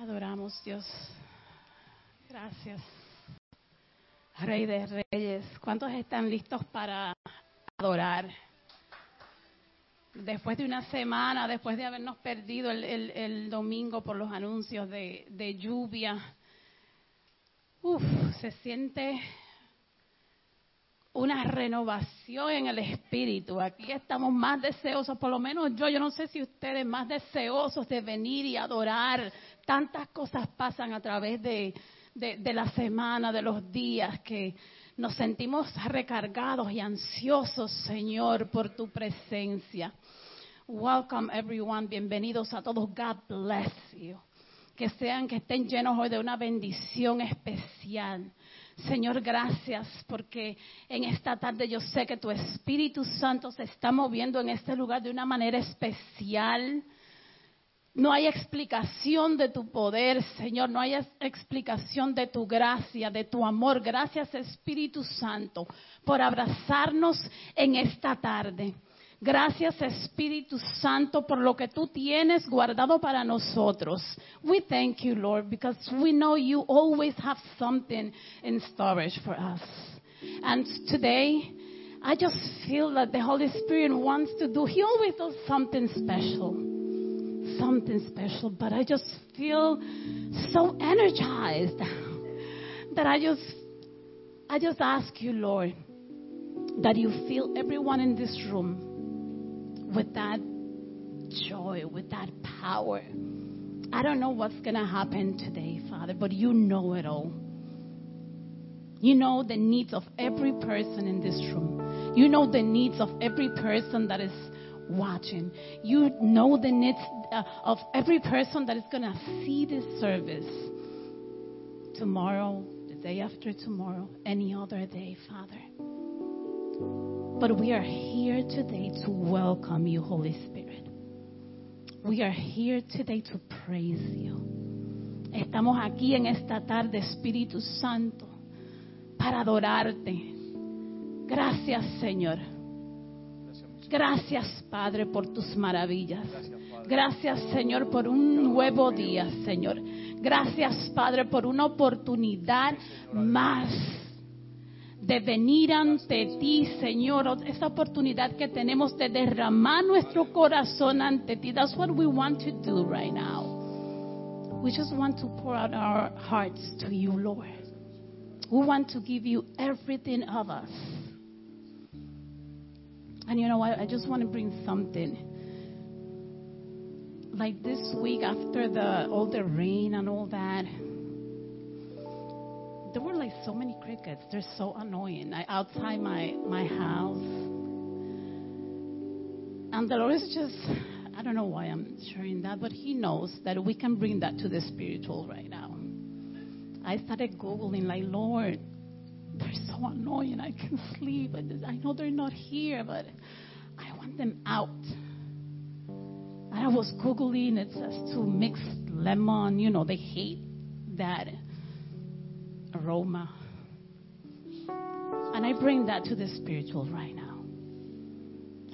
Adoramos, Dios. Gracias. Rey de Reyes, ¿cuántos están listos para adorar? Después de una semana, después de habernos perdido el, el- el domingo por los anuncios de, de lluvia, uf, se siente una renovación en el espíritu. Aquí estamos más deseosos, por lo menos yo, yo no sé si ustedes más deseosos de venir y adorar. Tantas cosas pasan a través de, la semana, de los días, que nos sentimos recargados y ansiosos, Señor, por tu presencia. Welcome everyone, bienvenidos a todos. God bless you. Que sean, que estén llenos hoy de una bendición especial. Señor, gracias porque en esta tarde yo sé que tu Espíritu Santo se está moviendo en este lugar de una manera especial. No hay explicación de tu poder, Señor. No hay explicación de tu gracia, de tu amor. Gracias, Espíritu Santo, por abrazarnos en esta tarde. Gracias, Espíritu Santo, por lo que tú tienes guardado para nosotros. We thank you, Lord, because we know you always have something in storage for us. And today, I just feel that the Holy Spirit wants to do, He always does something special something special, but I just feel so energized that I just I just ask you, Lord, that you fill everyone in this room with that joy, with that power. I don't know what's going to happen today, Father, but you know it all. You know the needs of every person in this room. You know the needs of every person that is watching. You know the needs uh, of every person that is going to see this service tomorrow, the day after tomorrow, any other day, Father. But we are here today to welcome you, Holy Spirit. We are here today to praise you. Estamos aquí en esta tarde, Espíritu Santo, para adorarte. Gracias, Señor. Gracias, Padre, por tus maravillas. Gracias, Señor, por un nuevo día, Señor. Gracias, Padre, por una oportunidad más de venir ante ti, Señor. Esta oportunidad que tenemos de derramar nuestro corazón ante ti. That's what we want to do right now. We just want to pour out our hearts to you, Lord. We want to give you everything of us. And you know what? I just want to bring something. Like this week, after the all the rain and all that, there were like so many crickets. They're so annoying. I, outside my my house, and the Lord is just. I don't know why I'm sharing that, but He knows that we can bring that to the spiritual right now. I started Googling, like, Lord, they're so annoying. I can sleep. I know they're not here, but I want them out. And I was Googling, it says to mix lemon. You know, they hate that aroma. And I bring that to the spiritual right now.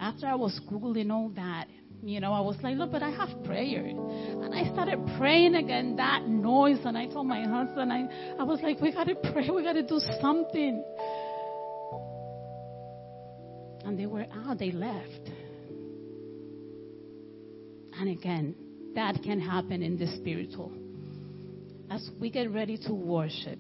After I was Googling all that, you know, I was like, look, but I have prayer. And I started praying again, that noise. And I told my husband, I, I was like, we got to pray, we got to do something. And they were out, they left. And again, that can happen in the spiritual. As we get ready to worship,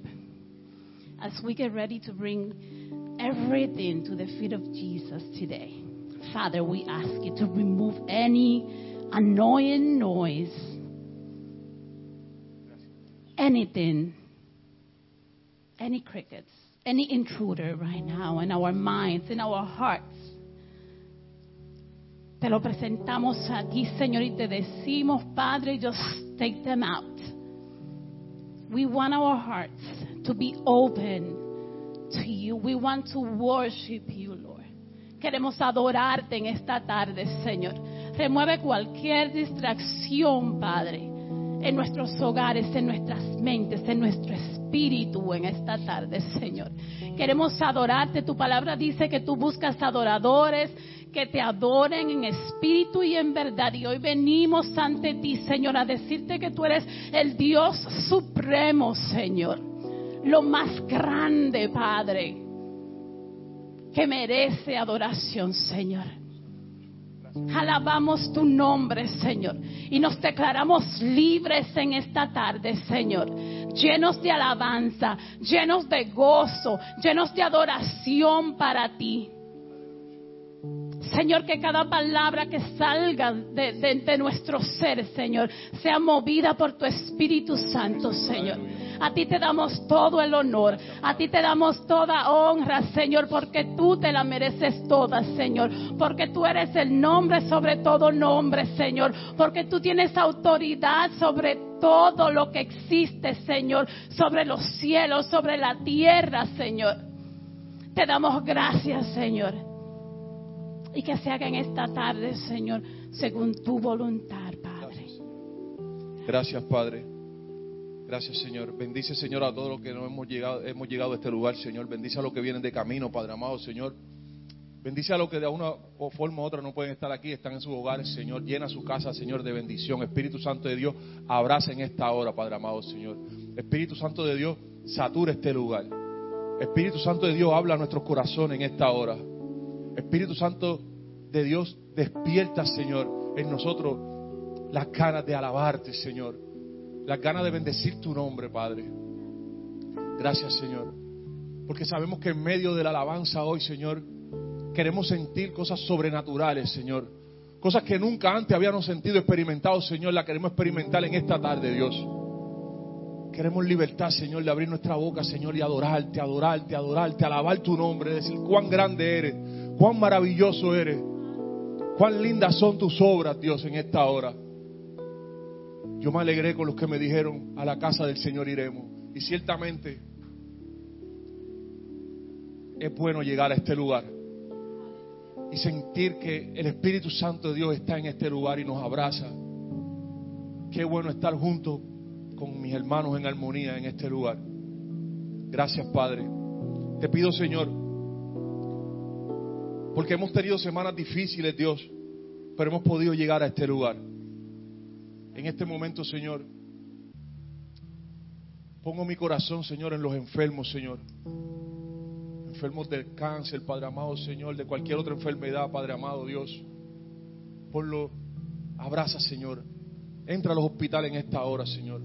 as we get ready to bring everything to the feet of Jesus today, Father, we ask you to remove any annoying noise, anything, any crickets, any intruder right now in our minds, in our hearts. Te lo presentamos aquí, Señor, y te decimos, Padre, just take them out. We want our hearts to be open to you. We want to worship you, Lord. Queremos adorarte en esta tarde, Señor. Remueve cualquier distracción, Padre. en nuestros hogares, en nuestras mentes, en nuestro espíritu en esta tarde, Señor. Queremos adorarte. Tu palabra dice que tú buscas adoradores que te adoren en espíritu y en verdad. Y hoy venimos ante ti, Señor, a decirte que tú eres el Dios supremo, Señor. Lo más grande, Padre, que merece adoración, Señor. Alabamos tu nombre, Señor. Y nos declaramos libres en esta tarde, Señor. Llenos de alabanza, llenos de gozo, llenos de adoración para ti. Señor, que cada palabra que salga de, nuestro ser, Señor, sea movida por tu Espíritu Santo, Señor. A ti te damos todo el honor, a ti te damos toda honra, Señor, porque tú te la mereces toda, Señor, porque tú eres el nombre sobre todo nombre, Señor, porque tú tienes autoridad sobre todo lo que existe, Señor, sobre los cielos, sobre la tierra, Señor. Te damos gracias, Señor y que se haga en esta tarde, Señor, según tu voluntad, Padre. Gracias, Padre. Gracias, Señor. Bendice, Señor, a todos los que no hemos llegado, hemos llegado a este lugar, Señor. Bendice a los que vienen de camino, Padre amado, Señor. Bendice a los que de una forma u otra no pueden estar aquí, están en sus hogares, Señor. Llena su casa, Señor, de bendición. Espíritu Santo de Dios, abraza en esta hora, Padre amado, Señor. Espíritu Santo de Dios, satura este lugar. Espíritu Santo de Dios, habla a nuestros corazones en esta hora. Espíritu Santo de Dios, despierta, Señor, en nosotros las ganas de alabarte, Señor. Las ganas de bendecir tu nombre, Padre. Gracias, Señor. Porque sabemos que en medio de la alabanza hoy, Señor, queremos sentir cosas sobrenaturales, Señor. Cosas que nunca antes habíamos sentido, experimentado, Señor, la queremos experimentar en esta tarde, Dios. Queremos libertad, Señor, de abrir nuestra boca, Señor, y adorarte, adorarte, adorarte, alabar tu nombre, decir cuán grande eres, cuán maravilloso eres. Cuán lindas son tus obras, Dios, en esta hora. Yo me alegré con los que me dijeron, a la casa del Señor iremos. Y ciertamente es bueno llegar a este lugar y sentir que el Espíritu Santo de Dios está en este lugar y nos abraza. Qué bueno estar juntos con mis hermanos en armonía en este lugar. Gracias, Padre. Te pido, Señor, porque hemos tenido semanas difíciles, Dios, pero hemos podido llegar a este lugar. En este momento, Señor, pongo mi corazón, Señor, en los enfermos, Señor. Enfermos del cáncer, Padre amado, Señor, de cualquier otra enfermedad, Padre amado, Dios. Ponlo, abraza, Señor. Entra a los hospitales en esta hora, Señor.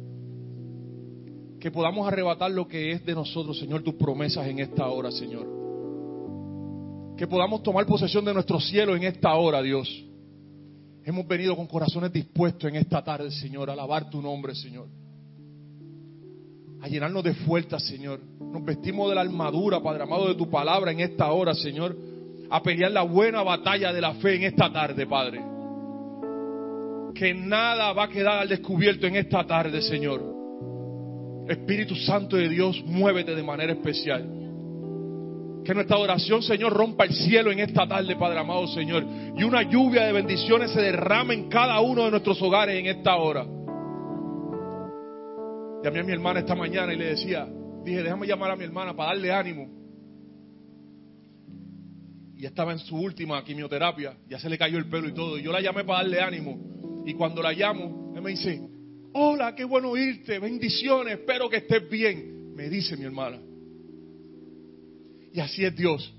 Que podamos arrebatar lo que es de nosotros, Señor, tus promesas en esta hora, Señor que podamos tomar posesión de nuestro cielo en esta hora, Dios. Hemos venido con corazones dispuestos en esta tarde, Señor, a alabar tu nombre, Señor. A llenarnos de fuerza, Señor. Nos vestimos de la armadura, Padre amado, de tu palabra en esta hora, Señor. A pelear la buena batalla de la fe en esta tarde, Padre. Que nada va a quedar al descubierto en esta tarde, Señor. Espíritu Santo de Dios, muévete de manera especial. Que nuestra oración, Señor, rompa el cielo en esta tarde, Padre amado, Señor. Y una lluvia de bendiciones se derrame en cada uno de nuestros hogares en esta hora. Llamé a mi hermana esta mañana y le decía, dije, déjame llamar a mi hermana para darle ánimo. Y estaba en su última quimioterapia, ya se le cayó el pelo y todo. Y yo la llamé para darle ánimo. Y cuando la llamo, él me dice, hola, qué bueno oírte, bendiciones, espero que estés bien. Me dice mi hermana. Y así es Dios.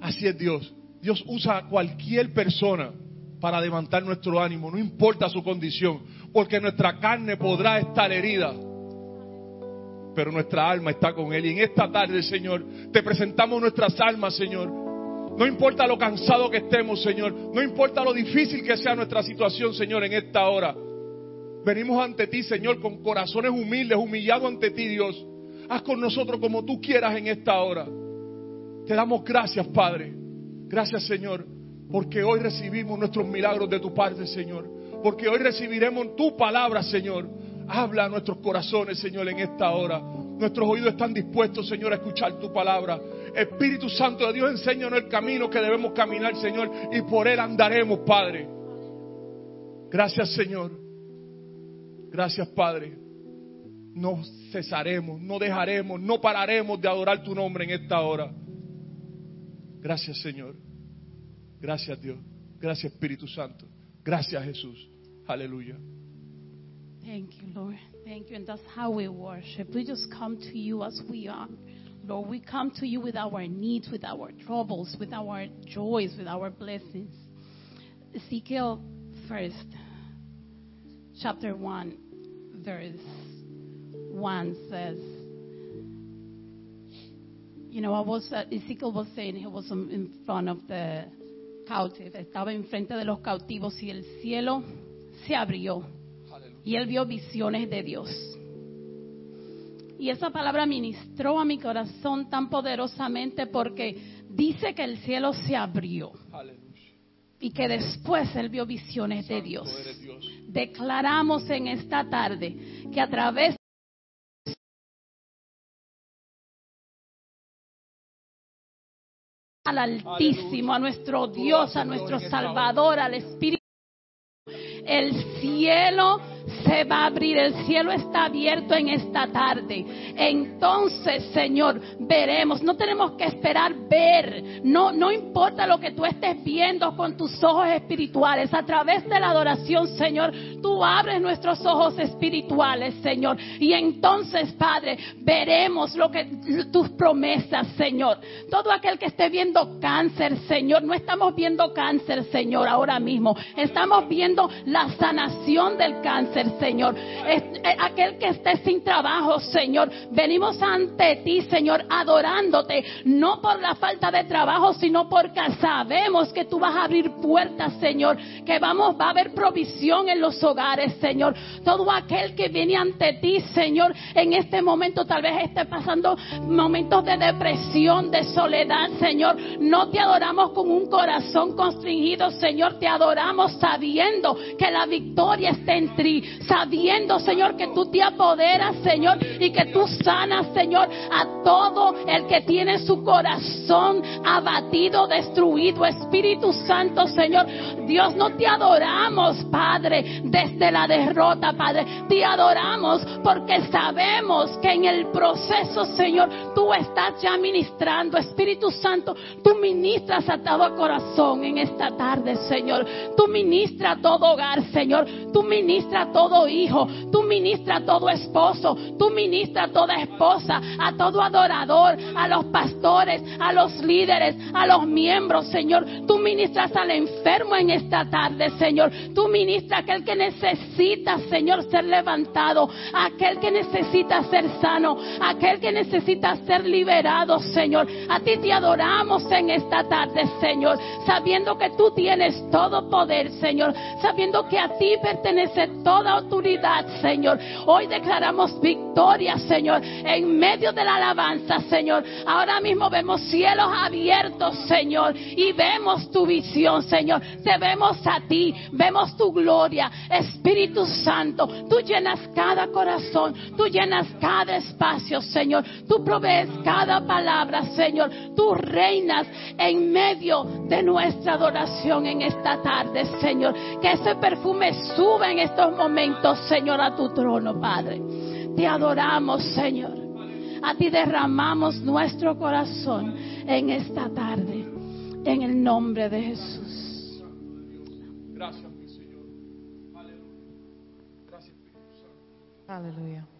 Así es Dios. Dios usa a cualquier persona para levantar nuestro ánimo, no importa su condición, porque nuestra carne podrá estar herida, pero nuestra alma está con Él. Y en esta tarde, Señor, te presentamos nuestras almas, Señor. No importa lo cansado que estemos, Señor. No importa lo difícil que sea nuestra situación, Señor, en esta hora. Venimos ante ti, Señor, con corazones humildes, humillados ante ti, Dios. Haz con nosotros como tú quieras en esta hora. Te damos gracias, Padre. Gracias, Señor, porque hoy recibimos nuestros milagros de tu parte, Señor. Porque hoy recibiremos tu palabra, Señor. Habla a nuestros corazones, Señor, en esta hora. Nuestros oídos están dispuestos, Señor, a escuchar tu palabra. Espíritu Santo de Dios, enséñanos el camino que debemos caminar, Señor, y por él andaremos, Padre. Gracias, Señor. Gracias, Padre. No cesaremos, no dejaremos, no pararemos de adorar tu nombre en esta hora. Gracias, Señor. Gracias, Dios. Gracias, Espíritu Santo. Gracias, Jesús. Aleluya. Thank you, Lord. Thank you. And that's how we worship. We just come to you as we are. Lord, we come to you with our needs, with our troubles, with our joys, with our blessings. Ezekiel first, chapter 1, verse 1 says, you know, I was, uh, Ezekiel was saying he was in front of the captive, estaba enfrente de los cautivos y el cielo se abrió y él vio visiones de Dios. Y esa palabra ministró a mi corazón tan poderosamente porque dice que el cielo se abrió y que después él vio visiones de Dios. Dios. Declaramos en esta tarde que a través al Altísimo, a nuestro Dios, a nuestro. Salvador, al Espíritu. El cielo se va a abrir, el cielo está abierto en esta tarde. Entonces, Señor, veremos, no tenemos que esperar ver, no, no importa lo que tú estés viendo con tus ojos espirituales, a través de la adoración, Señor, tú abres nuestros ojos espirituales, Señor, y entonces, Padre, veremos lo que tus promesas, Señor. Todo aquel que esté viendo cáncer, Señor, no estamos viendo cáncer, Señor, ahora mismo, estamos viendo la sanación del cáncer, Señor. Eh, aquel que esté sin trabajo, Señor, venimos ante ti, Señor, adorándote, no por la falta de trabajo, sino porque sabemos que tú vas a abrir puertas, Señor, que vamos, va a haber provisión en los hogares, Señor. Todo aquel que viene ante ti, Señor, en este momento tal vez esté pasando momentos de depresión, de soledad, Señor. No te adoramos con un corazón constringido, Señor, te adoramos sabiendo que la victoria está en ti, sabiendo, Señor, que tú te apoderas, Señor, y que tú sanas, Señor, a todo el que tiene su corazón abatido, destruido. Espíritu Santo, Señor, Dios, no te adoramos, Padre, desde la derrota, Padre. Te adoramos porque sabemos que en el proceso, Señor, tú estás ya ministrando. Espíritu Santo, tú ministras a todo corazón en esta tarde, Señor. Tú ministra a todo hogar, Señor. Tú ministra a todo hijo. Tú ministra a todo esposo. Tú ministra a toda esposa, a todo adorador, a los pastores, a los líderes, a los miembros, Señor. Tú ministras al enfermo en esta tarde, Señor. Tú ministras a aquel que necesita, Señor, ser levantado, a aquel que necesita ser sano, a aquel que necesita ser liberado, Señor. A ti te adoramos en esta tarde, Señor, sabiendo que tú tienes todo poder, Señor, sabiendo que a ti pertenece toda autoridad, Señor. Hoy declaramos victoria, Señor, en medio de la alabanza, Señor. Ahora mismo vemos cielos abiertos, Señor, y vemos tu visión, Señor. Te vemos a ti, vemos tu gloria, Espíritu Santo. Tú llenas cada corazón, tú llenas cada espacio, Señor. Tú provees cada palabra, Señor. Tú reinas en medio de nuestra adoración en esta tarde, Señor. Que ese perfume suba en estos momentos, Señor, a tu trono, Padre. Te adoramos, Señor. A ti derramamos nuestro corazón en esta tarde. En el nombre de Jesús. Gracias, mi Señor. Aleluya. Gracias, Espíritu Santo. Aleluya.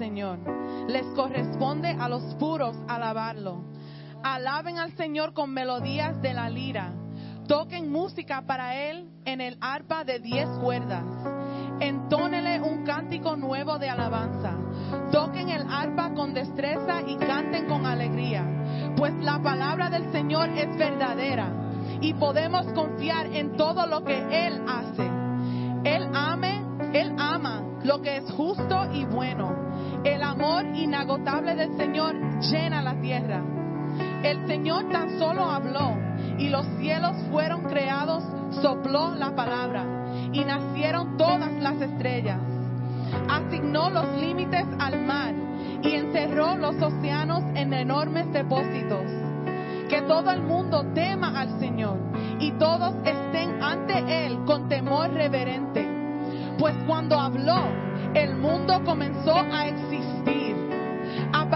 Señor. Les corresponde a los puros alabarlo. Alaben al Señor con melodías de la lira. Toquen música para Él en el arpa de diez cuerdas. Entónele un cántico nuevo de alabanza. Toquen el arpa con destreza y canten con alegría. Pues la palabra del Señor es verdadera y podemos confiar en todo lo que Él hace. Del Señor llena la tierra. El Señor tan solo habló y los cielos fueron creados, sopló la palabra y nacieron todas las estrellas. Asignó los límites al mar y encerró los océanos en enormes depósitos. Que todo el mundo tema al Señor y todos estén ante Él con temor reverente. Pues cuando habló, el mundo comenzó a existir.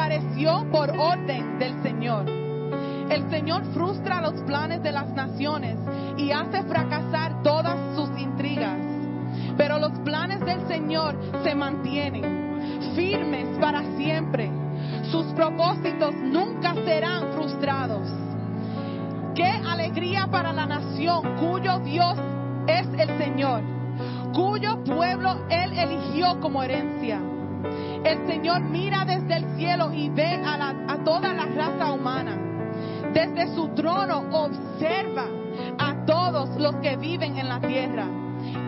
Apareció por orden del Señor. El Señor frustra los planes de las naciones y hace fracasar todas sus intrigas. Pero los planes del Señor se mantienen firmes para siempre. Sus propósitos nunca serán frustrados. Qué alegría para la nación cuyo Dios es el Señor, cuyo pueblo Él eligió como herencia. El Señor mira desde el cielo y ve a, la, a toda la raza humana. Desde su trono observa a todos los que viven en la tierra.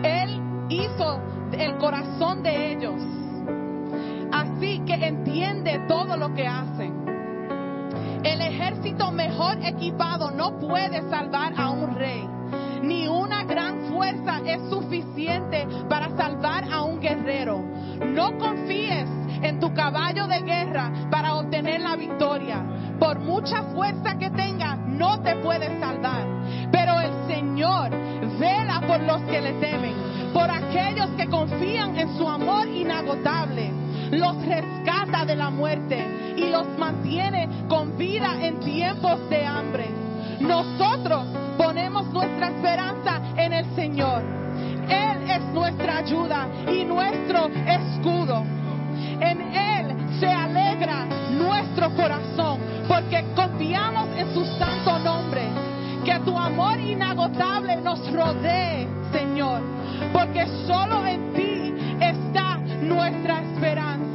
Él hizo el corazón de ellos. Así que entiende todo lo que hacen. El ejército mejor equipado no puede salvar a un rey. Ni una gran fuerza es suficiente para salvar a un guerrero. No confíes en tu caballo de guerra para obtener la victoria. Por mucha fuerza que tengas, no te puedes salvar. Pero el Señor vela por los que le temen, por aquellos que confían en su amor inagotable. Los rescata de la muerte y los mantiene con vida en tiempos de hambre. Nosotros ponemos nuestra esperanza en el Señor. Él es nuestra ayuda y nuestro escudo. En Él se alegra nuestro corazón porque confiamos en su santo nombre. Que tu amor inagotable nos rodee, Señor, porque solo en ti está nuestra esperanza.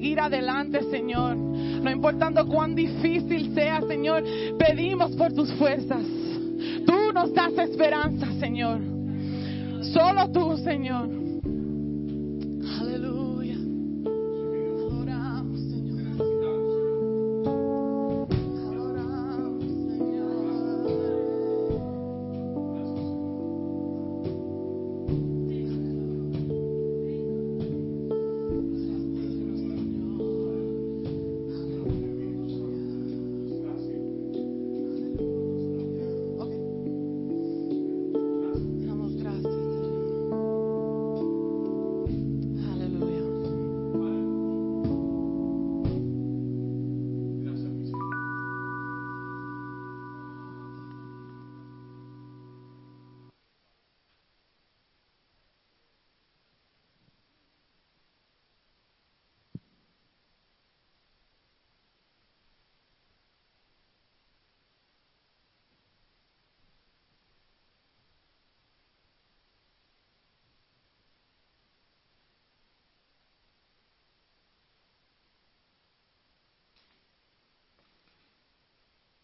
Seguir adelante, Señor. No importando cuán difícil sea, Señor, pedimos por tus fuerzas. Tú nos das esperanza, Señor. Solo tú, Señor.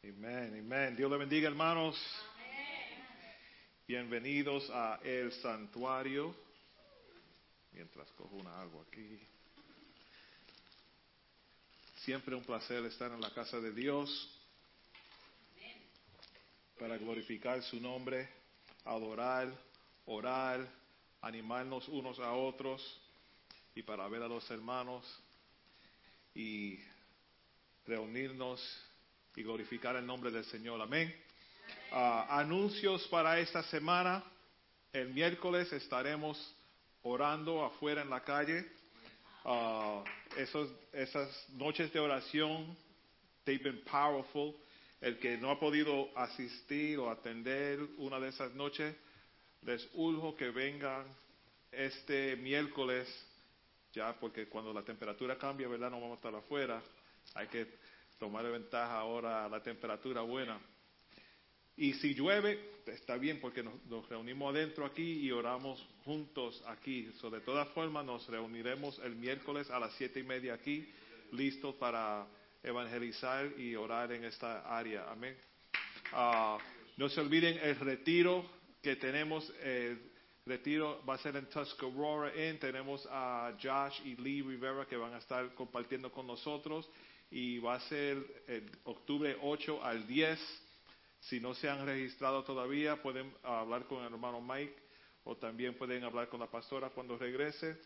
Amén, amén. Dios le bendiga, hermanos. Bienvenidos a El Santuario. Mientras cojo una agua aquí. Siempre un placer estar en la casa de Dios para glorificar su nombre, adorar, orar, animarnos unos a otros y para ver a los hermanos y reunirnos y glorificar el nombre del Señor. Amén. Ah, anuncios para esta semana. El miércoles estaremos orando afuera en la calle. Ah, esos, esas noches de oración, they've been powerful. El que no ha podido asistir o atender una de esas noches, les urjo que vengan este miércoles, ya porque cuando la temperatura cambia, ¿verdad? No vamos a estar afuera. Hay que tomar ventaja ahora la temperatura buena. Y si llueve, está bien porque nos, reunimos adentro aquí y oramos juntos aquí. So, de todas formas, nos reuniremos el miércoles a las siete y media aquí, listos para evangelizar y orar en esta área. Amén. Ah, no se olviden el retiro que tenemos el retiro va a ser en Tuscarora Inn. Tenemos a Josh y Lee Rivera que van a estar compartiendo con nosotros y va a ser el octubre 8 al 10. Si no se han registrado todavía, pueden hablar con el hermano Mike o también pueden hablar con la pastora cuando regrese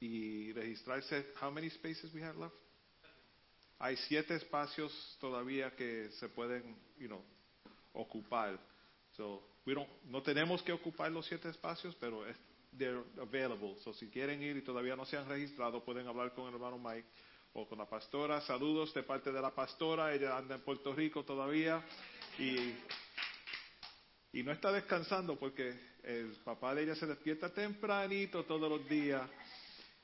y registrarse. How many spaces we have left? Hay siete espacios todavía que se pueden, you know, ocupar. So, we don't, no tenemos que ocupar los siete espacios, pero they're available. So, si quieren ir y todavía no se han registrado, pueden hablar con el hermano Mike o con la pastora. Saludos de parte de la pastora. Ella anda en Puerto Rico todavía y, y no está descansando porque el papá de ella se despierta tempranito todos los días.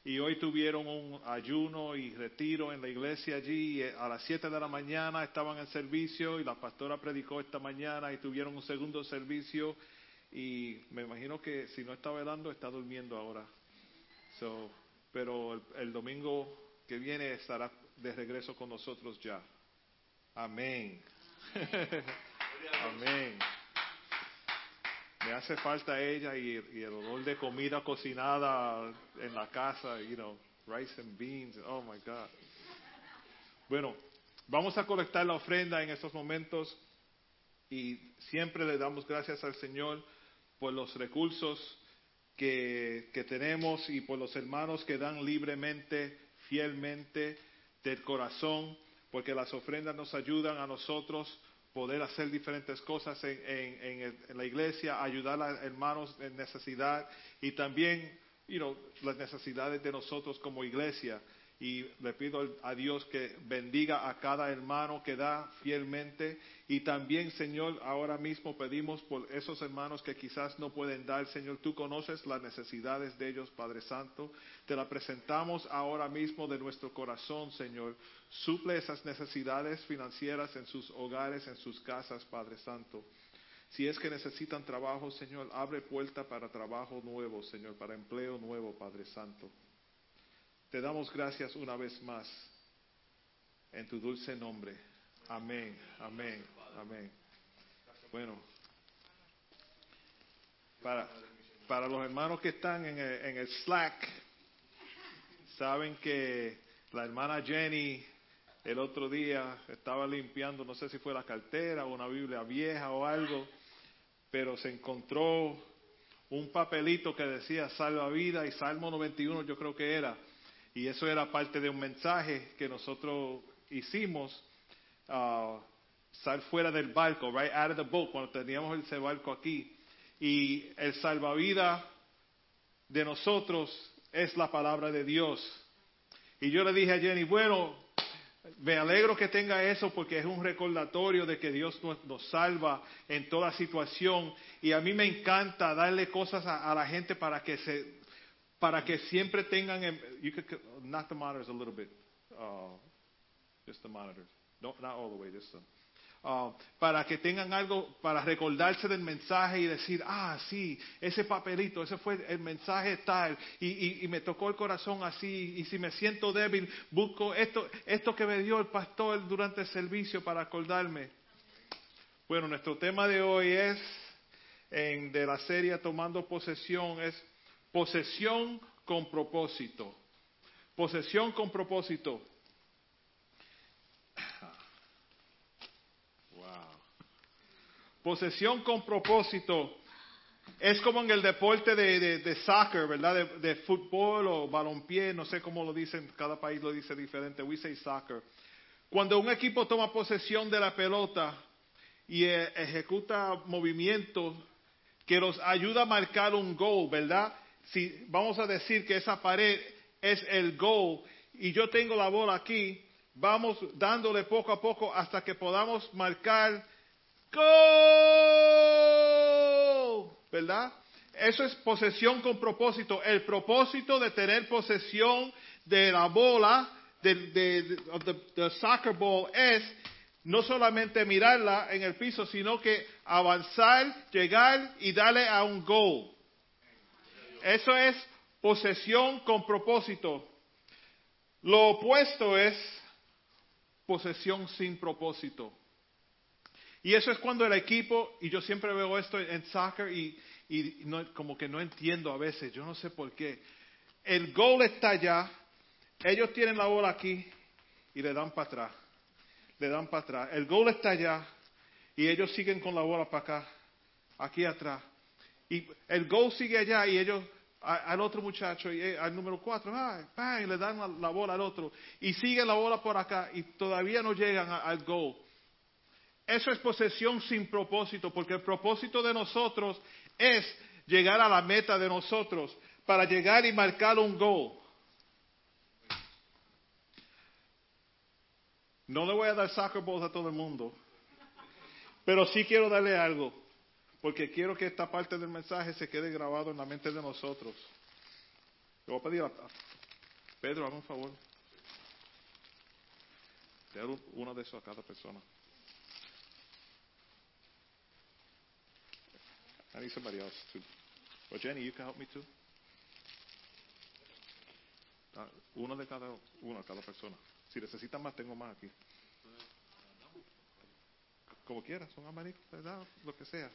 Y hoy tuvieron un ayuno y retiro en la iglesia allí. Y a las 7 de la mañana estaban en servicio y la pastora predicó esta mañana y tuvieron un segundo servicio. Y me imagino que si no está velando, está durmiendo ahora. So, pero el domingo que viene estará de regreso con nosotros ya. Amén. Amén. Me hace falta ella y, y, el olor de comida cocinada en la casa, you know, rice and beans. Oh my God. Bueno, vamos a colectar la ofrenda en estos momentos y siempre le damos gracias al Señor por los recursos que, que tenemos y por los hermanos que dan libremente, fielmente, del corazón, porque las ofrendas nos ayudan a nosotros poder hacer diferentes cosas en, en, en, la iglesia, ayudar a hermanos en necesidad y también, las necesidades de nosotros como iglesia. Y le pido a Dios que bendiga a cada hermano que da fielmente. Y también, Señor, ahora mismo pedimos por esos hermanos que quizás no pueden dar. Señor, tú conoces las necesidades de ellos, Padre Santo. Te la presentamos ahora mismo de nuestro corazón, Señor. Suple esas necesidades financieras en sus hogares, en sus casas, Padre Santo. Si es que necesitan trabajo, Señor, abre puerta para trabajo nuevo, Señor, para empleo nuevo, Padre Santo. Te damos gracias una vez más en tu dulce nombre. Amén, amén, amén. Bueno, para, los hermanos que están en el, en el Slack, saben que la hermana Jenny el otro día estaba limpiando, no sé si fue la cartera o una Biblia vieja o algo, pero se encontró un papelito que decía salva vida y Salmo 91 yo creo que era, y eso era parte de un mensaje que nosotros hicimos, uh, sal fuera del barco, right out of the boat, cuando teníamos ese barco aquí, y el salvavidas de nosotros es la palabra de Dios. Y yo le dije a Jenny, bueno, me alegro que tenga eso porque es un recordatorio de que Dios nos, salva en toda situación y a mí me encanta darle cosas a la gente para que se para que siempre tengan you could, not the monitors a little bit uh, just the monitors no, not all the way just some. Uh, para que tengan algo para recordarse del mensaje y decir, ah, sí, ese papelito, ese fue el mensaje tal, y, y, y, me tocó el corazón así, y si me siento débil, busco esto, esto que me dio el pastor durante el servicio para acordarme. Bueno, nuestro tema de hoy es, en, de la serie Tomando Posesión, es posesión con propósito. Posesión con propósito. Posesión con propósito. Es como en el deporte de, de, soccer, ¿verdad? De, de, fútbol o balompié, no sé cómo lo dicen, cada país lo dice diferente. We say soccer. Cuando un equipo toma posesión de la pelota y eh, ejecuta movimientos que los ayuda a marcar un gol, ¿verdad? Si vamos a decir que esa pared es el gol y yo tengo la bola aquí, vamos dándole poco a poco hasta que podamos marcar ¡Gol! ¿Verdad? Eso es posesión con propósito. El propósito de tener posesión de la bola, de, de, de the soccer ball, es no solamente mirarla en el piso, sino que avanzar, llegar y darle a un gol. Eso es posesión con propósito. Lo opuesto es posesión sin propósito. Y eso es cuando el equipo, y yo siempre veo esto en soccer, y, no, como que no entiendo a veces, yo no sé por qué. El goal está allá, ellos tienen la bola aquí y le dan para atrás, le dan para atrás. El goal está allá y ellos siguen con la bola para acá, aquí atrás. Y el goal sigue allá y ellos al otro muchacho, y, eh, al número cuatro, y le dan la, bola al otro. Y sigue la bola por acá y todavía no llegan al goal. Eso es posesión sin propósito, porque el propósito de nosotros es llegar a la meta de nosotros para llegar y marcar un goal. No le voy a dar soccer balls a todo el mundo, pero sí quiero darle algo, porque quiero que esta parte del mensaje se quede grabado en la mente de nosotros. Le voy a pedir a Pedro, haga un favor. Te uno de esos a cada persona. I need somebody else too. Well, Jenny, you can help me too. Uh, uno de cada uno, cada persona. Si necesitan más, tengo más aquí. Como quieras, son abanicos, ¿verdad? Lo que sea.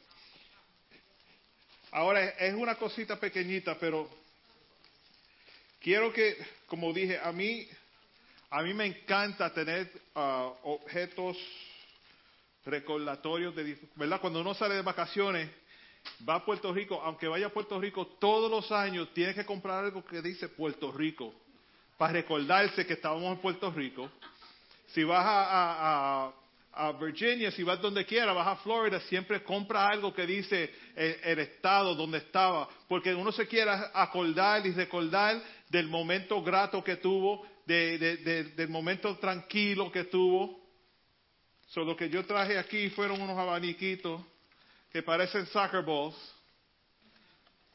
Ahora, es una cosita pequeñita, pero quiero que, como dije, a mí, a mí me encanta tener uh, objetos recordatorios de, ¿verdad? Cuando uno sale de vacaciones, va a Puerto Rico, aunque vaya a Puerto Rico todos los años, tiene que comprar algo que dice Puerto Rico, para recordarse que estábamos en Puerto Rico. Si vas a, Virginia, si vas donde quiera, vas a Florida, siempre compra algo que dice el, estado donde estaba, porque uno se quiere acordar y recordar del momento grato que tuvo, del momento tranquilo que tuvo. So, lo que yo traje aquí fueron unos abaniquitos que parecen soccer balls,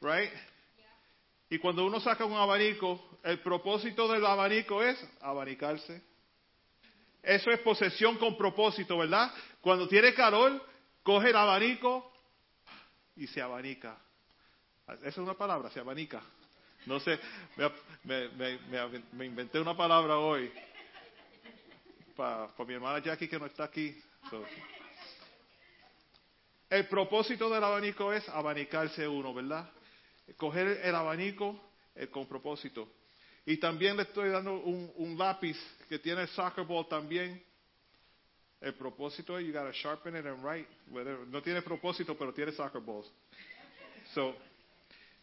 right? Y cuando uno saca un abanico, el propósito del abanico es abanicarse. Eso es posesión con propósito, ¿verdad? Cuando tiene calor, coge el abanico y se abanica. Esa es una palabra, se abanica. No sé, me, inventé una palabra hoy para mi hermana Jackie que no está aquí. El propósito del abanico es abanicarse uno, ¿verdad? Coger el abanico eh, con propósito. Y también le estoy dando un, lápiz que tiene soccer ball también. El propósito you gotta sharpen it and write. No tiene propósito, pero tiene soccer balls. So,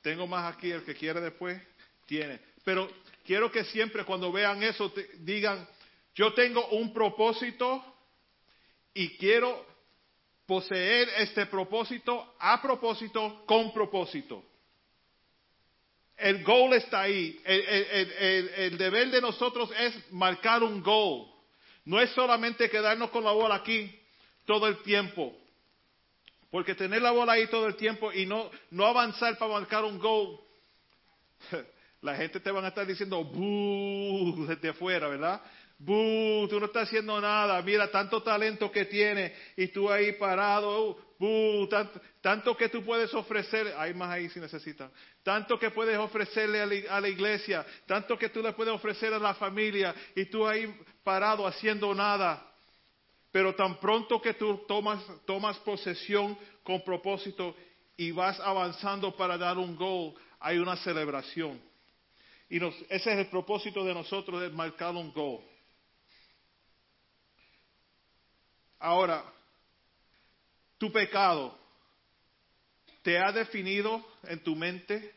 tengo más aquí, el que quiere después, tiene. Pero quiero que siempre cuando vean eso digan, yo tengo un propósito y quiero poseer este propósito a propósito, con propósito. El goal está ahí. El, deber de nosotros es marcar un goal. No es solamente quedarnos con la bola aquí todo el tiempo. Porque tener la bola ahí todo el tiempo y no, no avanzar para marcar un goal, la gente te van a estar diciendo, buh, desde afuera, ¿verdad? ¡Bú! Tú no estás haciendo nada. Mira, tanto talento que tiene y tú ahí parado. ¡Bú! Tanto, que tú puedes ofrecer. Hay más ahí si necesitan. Tanto que puedes ofrecerle a la, iglesia. Tanto que tú le puedes ofrecer a la familia y tú ahí parado haciendo nada. Pero tan pronto que tú tomas, tomas posesión con propósito y vas avanzando para dar un gol, hay una celebración. Y ese es el propósito de nosotros, de marcar un gol. Ahora, tu pecado te ha definido en tu mente.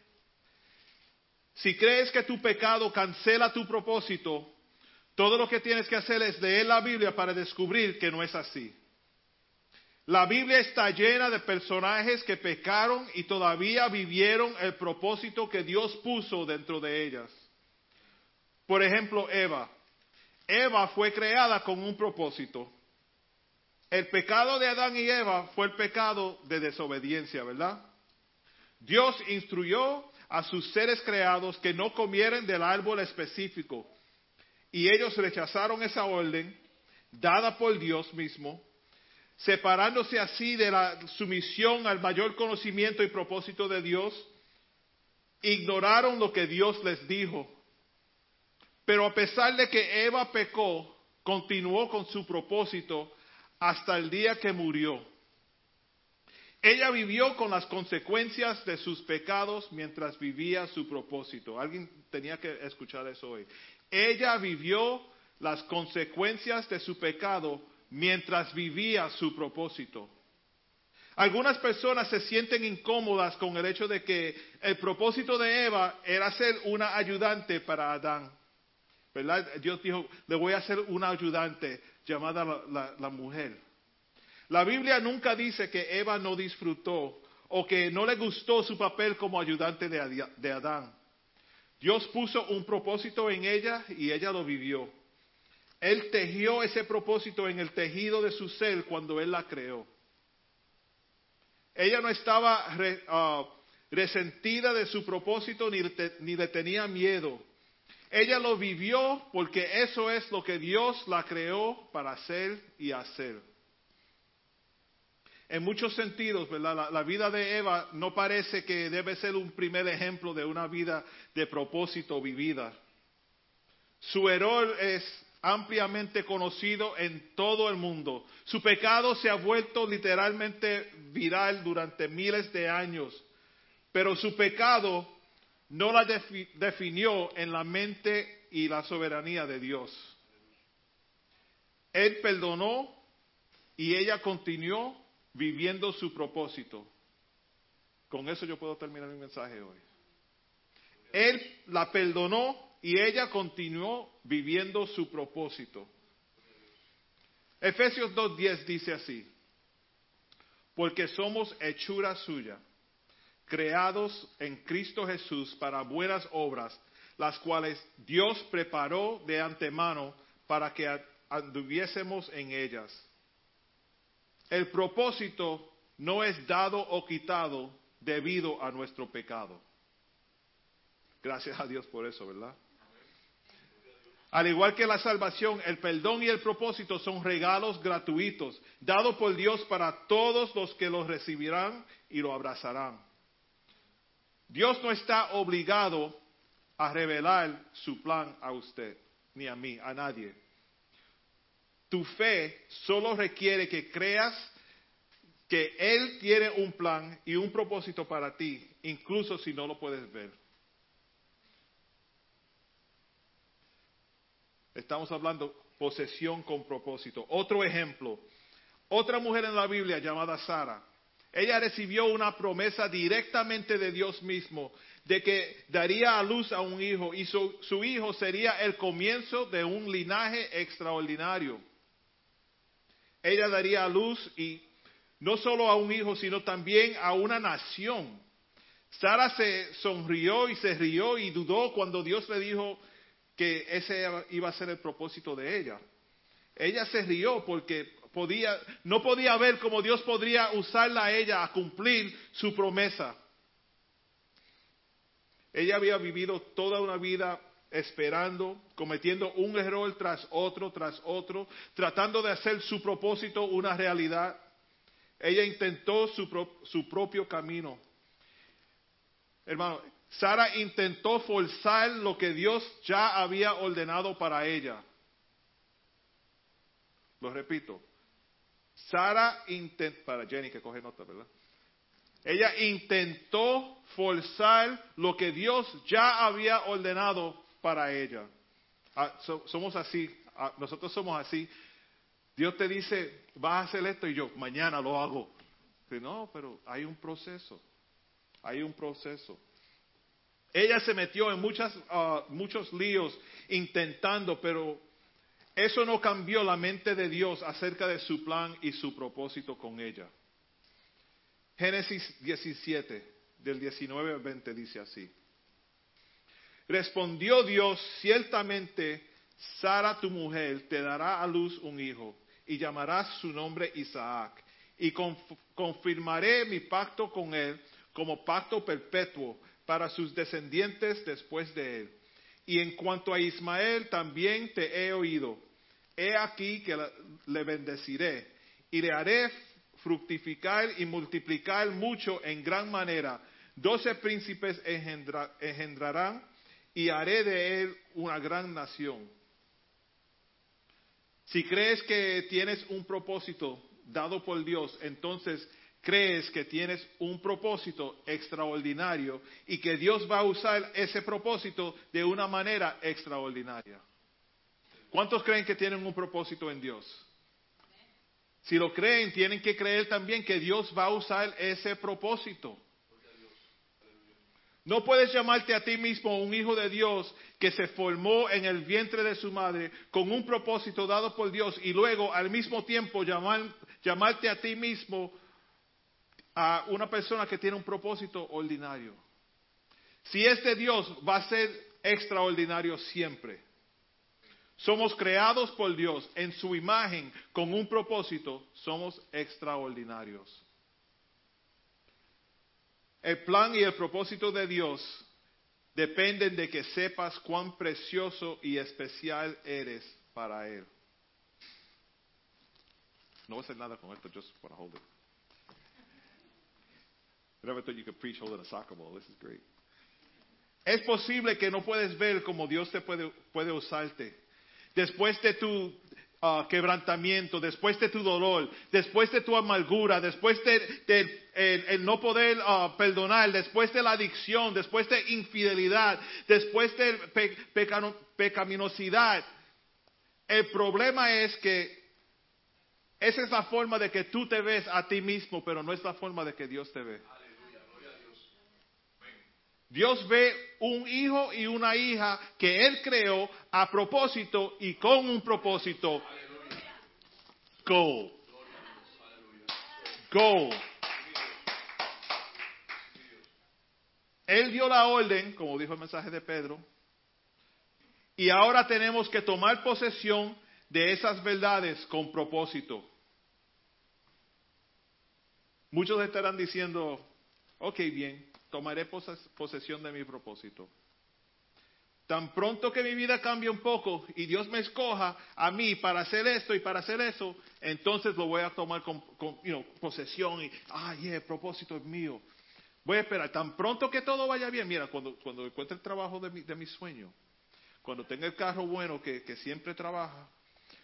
Si crees que tu pecado cancela tu propósito, todo lo que tienes que hacer es leer la Biblia para descubrir que no es así. La Biblia está llena de personajes que pecaron y todavía vivieron el propósito que Dios puso dentro de ellas. Por ejemplo, Eva. Eva fue creada con un propósito. El pecado de Adán y Eva fue el pecado de desobediencia, ¿verdad? Dios instruyó a sus seres creados que no comieran del árbol específico y ellos rechazaron esa orden dada por Dios mismo, separándose así de la sumisión al mayor conocimiento y propósito de Dios, ignoraron lo que Dios les dijo. Pero a pesar de que Eva pecó, continuó con su propósito hasta el día que murió. Ella vivió con las consecuencias de sus pecados mientras vivía su propósito. Alguien tenía que escuchar eso hoy. Ella vivió las consecuencias de su pecado mientras vivía su propósito. Algunas personas se sienten incómodas con el hecho de que el propósito de Eva era ser una ayudante para Adán. ¿Verdad? Dios dijo, le voy a hacer una ayudante llamada la, la mujer. La Biblia nunca dice que Eva no disfrutó o que no le gustó su papel como ayudante de Adán. Dios puso un propósito en ella y ella lo vivió. Él tejió ese propósito en el tejido de su ser cuando Él la creó. Ella no estaba ah, resentida de su propósito ni, ni le tenía miedo. Ella lo vivió porque eso es lo que Dios la creó para hacer y hacer. En muchos sentidos, ¿verdad? La, vida de Eva no parece que debe ser un primer ejemplo de una vida de propósito vivida. Su error es ampliamente conocido en todo el mundo. Su pecado se ha vuelto literalmente viral durante miles de años, pero su pecado no la definió en la mente y la soberanía de Dios. Él perdonó y ella continuó viviendo su propósito. Con eso yo puedo terminar mi mensaje hoy. Él la perdonó y ella continuó viviendo su propósito. Efesios 2.10 dice así, porque somos hechura suya, creados en Cristo Jesús para buenas obras, las cuales Dios preparó de antemano para que anduviésemos en ellas. El propósito no es dado o quitado debido a nuestro pecado. Gracias a Dios por eso, ¿verdad? Al igual que la salvación, el perdón y el propósito son regalos gratuitos, dados por Dios para todos los que los recibirán y lo abrazarán. Dios no está obligado a revelar su plan a usted, ni a mí, a nadie. Tu fe solo requiere que creas que Él tiene un plan y un propósito para ti, incluso si no lo puedes ver. Estamos hablando posesión con propósito. Otro ejemplo, otra mujer en la Biblia llamada Sara. Ella recibió una promesa directamente de Dios mismo de que daría a luz a un hijo y su, su hijo sería el comienzo de un linaje extraordinario ella daría a luz y no solo a un hijo, sino también a una nación. Sara se sonrió y se rió y dudó cuando Dios le dijo que ese iba a ser el propósito de ella. Ella se rió porque podía, no podía ver cómo Dios podría usarla a ella a cumplir su promesa. Ella había vivido toda una vida esperando, cometiendo un error tras otro, tras otro, tratando de hacer su propósito una realidad. Ella intentó su, propio camino. Hermano, Sara intentó forzar lo que Dios ya había ordenado para ella. Lo repito. Sara intentó, para Jenny que coge nota, ¿verdad? Ella intentó forzar lo que Dios ya había ordenado para ella. Ah, somos así, ah, nosotros somos así. Dios te dice, vas a hacer esto y yo, mañana lo hago. no, pero hay un proceso, hay un proceso. Ella se metió en muchas, ah, muchos líos intentando, pero eso no cambió la mente de Dios acerca de su plan y su propósito con ella. Génesis 17, del 19 al 20 dice así. Respondió Dios, ciertamente Sara tu mujer te dará a luz un hijo y llamarás su nombre Isaac. Y confirmaré mi pacto con él como pacto perpetuo para sus descendientes después de él. Y en cuanto a Ismael también te he oído. He aquí que le bendeciré y le haré fructificar y multiplicar mucho en gran manera. Doce príncipes engendrarán y haré de él una gran nación. Si crees que tienes un propósito dado por Dios, entonces crees que tienes un propósito extraordinario y que Dios va a usar ese propósito de una manera extraordinaria. ¿Cuántos creen que tienen un propósito en Dios? Si lo creen, tienen que creer también que Dios va a usar ese propósito. No puedes llamarte a ti mismo un hijo de Dios que se formó en el vientre de su madre con un propósito dado por Dios y luego al mismo tiempo llamar, llamarte a ti mismo a una persona que tiene un propósito ordinario. Si este Dios va a ser extraordinario siempre. Somos creados por Dios en su imagen con un propósito, somos extraordinarios. El plan y el propósito de Dios dependen de que sepas cuán precioso y especial eres para Él. No voy a hacer nada con esto, just para hold. Never thought you could preach holding a soccer ball. This is great. Es posible que no puedes ver cómo Dios te puede, puede usarte. Después de tu uh, quebrantamiento, después de tu dolor, después de tu amargura, después de, de el, el no poder uh, perdonar, después de la adicción, después de infidelidad, después de pe, pecano, pecaminosidad. El problema es que esa es la forma de que tú te ves a ti mismo, pero no es la forma de que Dios te ve. Dios ve un hijo y una hija que Él creó a propósito y con un propósito. Go. Go. Él dio la orden, como dijo el mensaje de Pedro, y ahora tenemos que tomar posesión de esas verdades con propósito. Muchos estarán diciendo, ok, bien, tomaré posesión de mi propósito. Tan pronto que mi vida cambie un poco y Dios me escoja a mí para hacer esto y para hacer eso, entonces lo voy a tomar con, con posesión y, ah, yeah, el propósito es mío. Voy a esperar. Tan pronto que todo vaya bien, mira, cuando, cuando encuentre el trabajo de mi, de mi sueño, cuando tenga el carro bueno que, que siempre trabaja,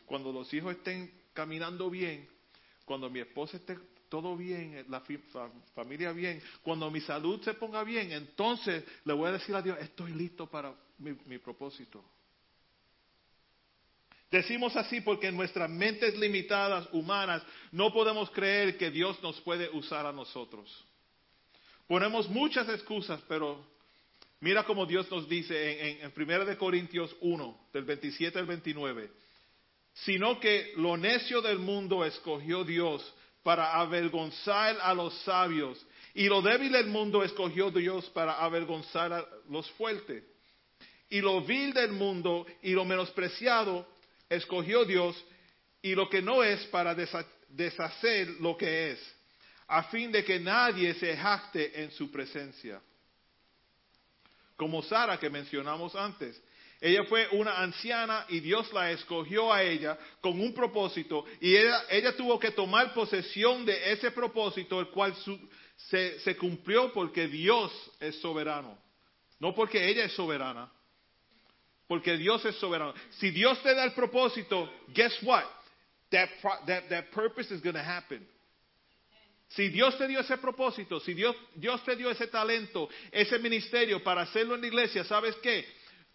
cuando los hijos estén caminando bien, cuando mi esposa esté todo bien, la familia bien, cuando mi salud se ponga bien, entonces le voy a decir a Dios, estoy listo para mi, propósito. Decimos así porque en nuestras mentes limitadas, humanas, no podemos creer que Dios nos puede usar a nosotros. Ponemos muchas excusas, pero mira como Dios nos dice en, en, en 1 de Corintios 1, del 27 al 29, sino que lo necio del mundo escogió Dios para avergonzar a los sabios, y lo débil del mundo escogió Dios para avergonzar a los fuertes. Y lo vil del mundo y lo menospreciado escogió Dios, y lo que no es para deshacer lo que es, a fin de que nadie se jacte en su presencia. Como Sara que mencionamos antes, ella fue una anciana y Dios la escogió a ella con un propósito y ella, ella tuvo que tomar posesión de ese propósito, el cual su, se, cumplió porque Dios es soberano, no porque ella es soberana, porque Dios es soberano. Si Dios te da el propósito, guess what? That purpose is going to happen. Si Dios te dio ese propósito, si Dios, Dios te dio ese talento, ese ministerio para hacerlo en la iglesia, ¿sabes qué?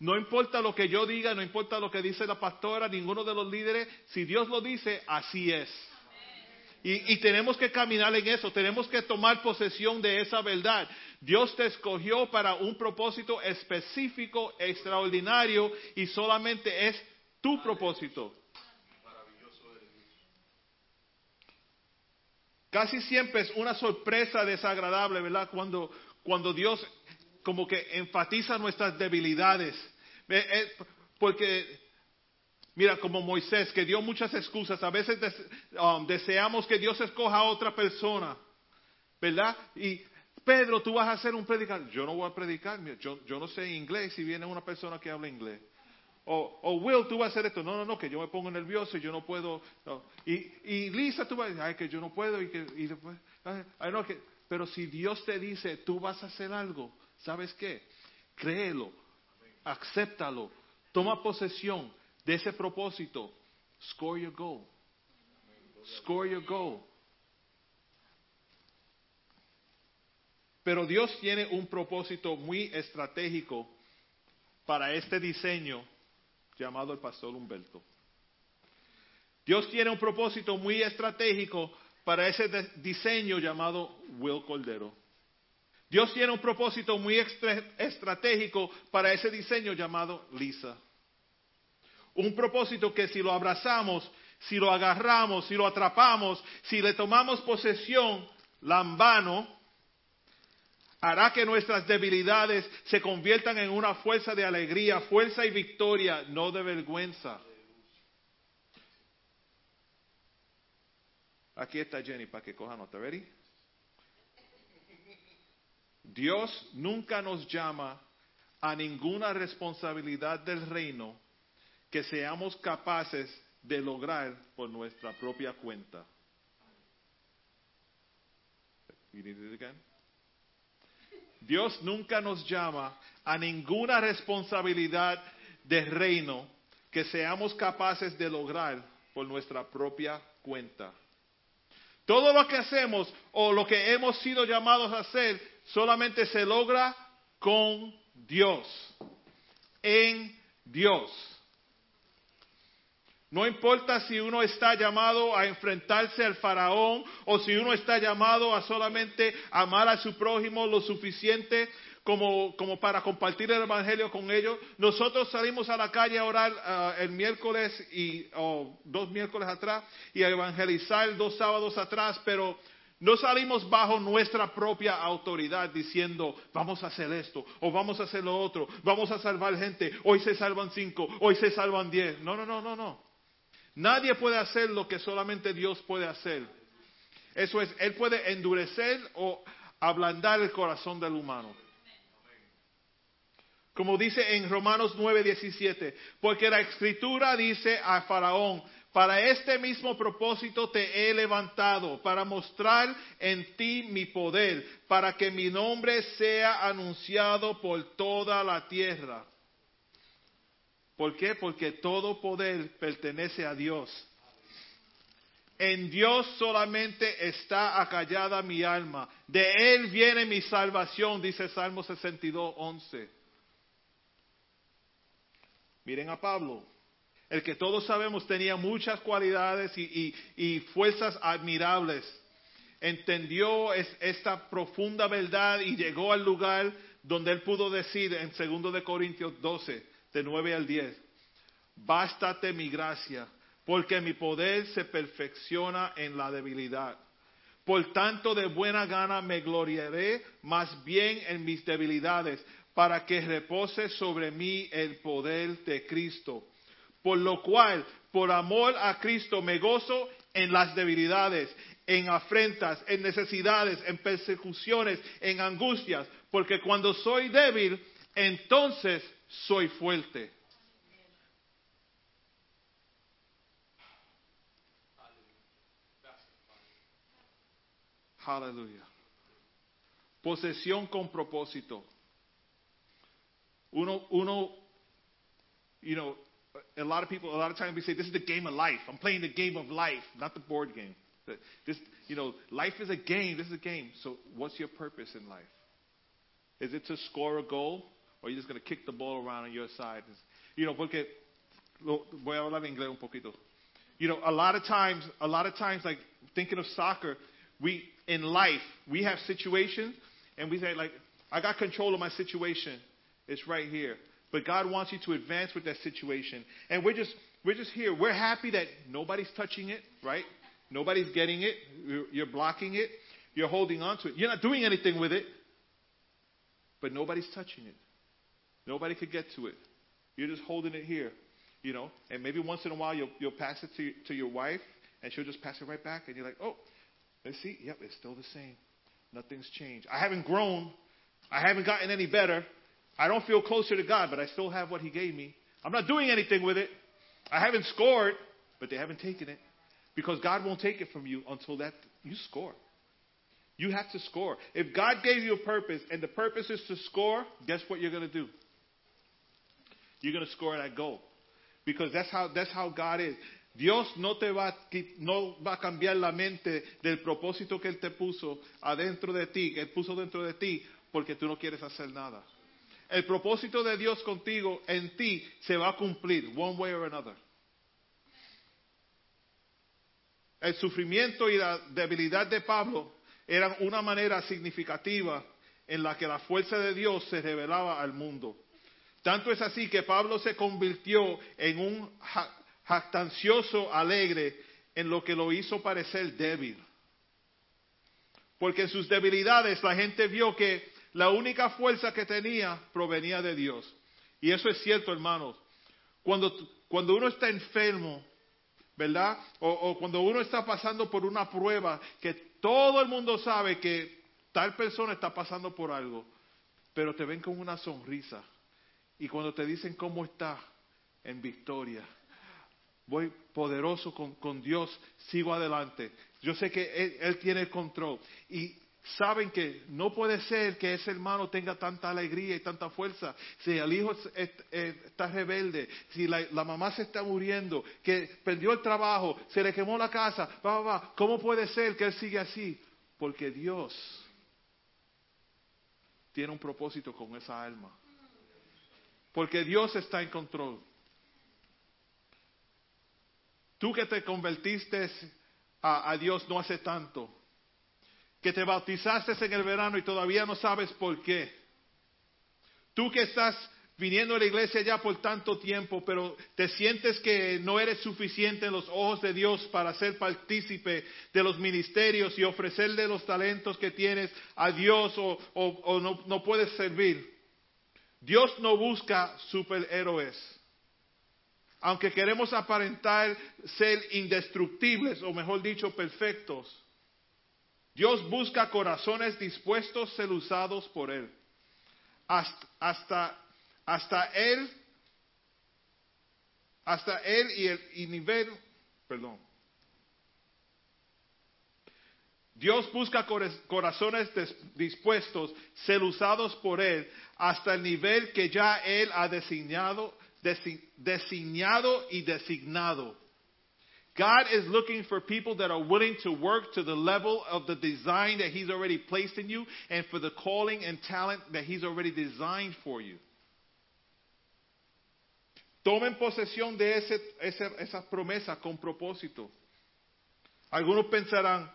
No importa lo que yo diga, no importa lo que dice la pastora, ninguno de los líderes, si Dios lo dice, así es. Y, tenemos que caminar en eso, tenemos que tomar posesión de esa verdad. Dios te escogió para un propósito específico, extraordinario, y solamente es tu propósito. Casi siempre es una sorpresa desagradable, ¿verdad? Cuando, cuando Dios como que enfatiza nuestras debilidades. Porque, mira, como Moisés, que dio muchas excusas, a veces um, deseamos que Dios escoja a otra persona, ¿verdad? Y Pedro, tú vas a hacer un predicador. Yo no voy a predicar, yo, no sé inglés si viene una persona que habla inglés. O, Will, tú vas a hacer esto. No, no, no, que yo me pongo nervioso y yo no puedo. Y, Lisa, tú vas a decir, ay, que yo no puedo. Y que, y después, ay, no, pero si Dios te dice, tú vas a hacer algo, ¿sabes qué? Créelo, acéptalo, toma posesión de ese propósito. Score your goal. Score your goal. Pero Dios tiene un propósito muy estratégico para este diseño llamado el pastor Humberto. Dios tiene un propósito muy estratégico para ese diseño llamado Will Cordero. Dios tiene un propósito muy estratégico para ese diseño llamado Lisa. Un propósito que si lo abrazamos, si lo agarramos, si lo atrapamos, si le tomamos posesión, lambano, hará que nuestras debilidades se conviertan en una fuerza de alegría, fuerza y victoria, no de vergüenza. Aquí está Jenny para que coja nota, ¿ready? Dios nunca nos llama a ninguna responsabilidad del reino que seamos capaces de lograr por nuestra propia cuenta. Dios nunca nos llama a ninguna responsabilidad del reino que seamos capaces de lograr por nuestra propia cuenta. Todo lo que hacemos o lo que hemos sido llamados a hacer solamente se logra con Dios, en Dios. No importa si uno está llamado a enfrentarse al faraón o si uno está llamado a solamente amar a su prójimo lo suficiente como, como para compartir el evangelio con ellos. Nosotros salimos a la calle a orar ah, el miércoles y dos miércoles atrás y a evangelizar dos sábados atrás, pero no salimos bajo nuestra propia autoridad diciendo, vamos a hacer esto, o vamos a hacer lo otro, vamos a salvar gente, hoy se salvan cinco, hoy se salvan diez. No, no, no, no, no. Nadie puede hacer lo que solamente Dios puede hacer. Eso es, Él puede endurecer o ablandar el corazón del humano. Como dice en Romanos 9:17, porque la escritura dice a Faraón, para este mismo propósito te he levantado, para mostrar en ti mi poder, para que mi nombre sea anunciado por toda la tierra. ¿Por qué? Porque todo poder pertenece a Dios. En Dios solamente está acallada mi alma. De Él viene mi salvación, dice Salmo 62, 11. Miren a Pablo, el que todos sabemos tenía muchas cualidades y, fuerzas admirables. Entendió es- esta profunda verdad y llegó al lugar donde él pudo decir en 2 de Corintios 12, de 9 al 10, bástate mi gracia, porque mi poder se perfecciona en la debilidad. Por tanto, de buena gana me gloriaré más bien en mis debilidades, para que repose sobre mí el poder de Cristo. Por lo cual, por amor a Cristo, me gozo en las debilidades, en afrentas, en necesidades, en persecuciones, en angustias, porque cuando soy débil, entonces soy fuerte. Aleluya. Posesión con propósito. Uno, uno, you know, a lot of people, a lot of times we say, this is the game of life. I'm playing the game of life, not the board game. This, you know, life is a game. This is a game. So what's your purpose in life? Is it to score a goal? Or are you just going to kick the ball around on your side? You know, porque, voy a hablar inglés un poquito. You know, a lot of times, a lot of times, like thinking of soccer, we, in life, we have situations and we say like, I got control of my situation. It's right here. But God wants you to advance with that situation. And we're just, we're just here. We're happy that nobody's touching it, right? Nobody's getting it. You're, blocking it. You're holding on to it. You're not doing anything with it. But nobody's touching it. Nobody could get to it. You're just holding it here, you know. And maybe once in a while you'll, you'll pass it to, to your wife, and she'll just pass it right back, and you're like, oh, let's see. Yep, it's still the same. Nothing's changed. I haven't grown. I haven't gotten any better. I don't feel closer to God, but I still have what He gave me. I'm not doing anything with it. I haven't scored, but they haven't taken it. Because God won't take it from you until that you score. You have to score. If God gave you a purpose and the purpose is to score, guess what you're going to do? You're going to score that goal. Because that's how, that's how God is. Dios no te va, no va a cambiar la mente del propósito que Él te puso adentro de ti, que Él puso dentro de ti, porque tú no quieres hacer nada. El propósito de Dios contigo, en ti, se va a cumplir, one way or another. El sufrimiento y la debilidad de Pablo eran una manera significativa en la que la fuerza de Dios se revelaba al mundo. Tanto es así que Pablo se convirtió en un ja- jactancioso alegre en lo que lo hizo parecer débil. Porque en sus debilidades la gente vio que la única fuerza que tenía provenía de Dios. Y eso es cierto, hermanos. Cuando, cuando uno está enfermo, ¿verdad? O, cuando uno está pasando por una prueba que todo el mundo sabe que tal persona está pasando por algo, pero te ven con una sonrisa. Y cuando te dicen cómo está, en victoria. Voy poderoso con, con Dios, sigo adelante. Yo sé que él, él tiene el control. Y saben que no puede ser que ese hermano tenga tanta alegría y tanta fuerza. Si el hijo es- es- está rebelde, si la, mamá se está muriendo, que perdió el trabajo, se le quemó la casa, va, va, va. ¿cómo puede ser que él siga así? Porque Dios tiene un propósito con esa alma. Porque Dios está en control. Tú que te convertiste a, a Dios no hace tanto, que te bautizaste en el verano y todavía no sabes por qué. Tú que estás viniendo a la iglesia ya por tanto tiempo, pero te sientes que no eres suficiente en los ojos de Dios para ser partícipe de los ministerios y ofrecerle los talentos que tienes a Dios o, no, no puedes servir. Dios no busca superhéroes. Aunque queremos aparentar ser indestructibles, o mejor dicho, perfectos, Dios busca corazones dispuestos ser usados por Él. Hasta, hasta, hasta Él, hasta Él y el nivel, perdón. Dios busca corazones dispuestos, ser usados por Él, hasta el nivel que ya Él ha designado, desi- designado y designado. God is looking for people that are willing to work to the level of the design that He's already placed in you and for the calling and talent that He's already designed for you. Tomen posesión de ese, ese- esas promesas con propósito. Algunos pensarán,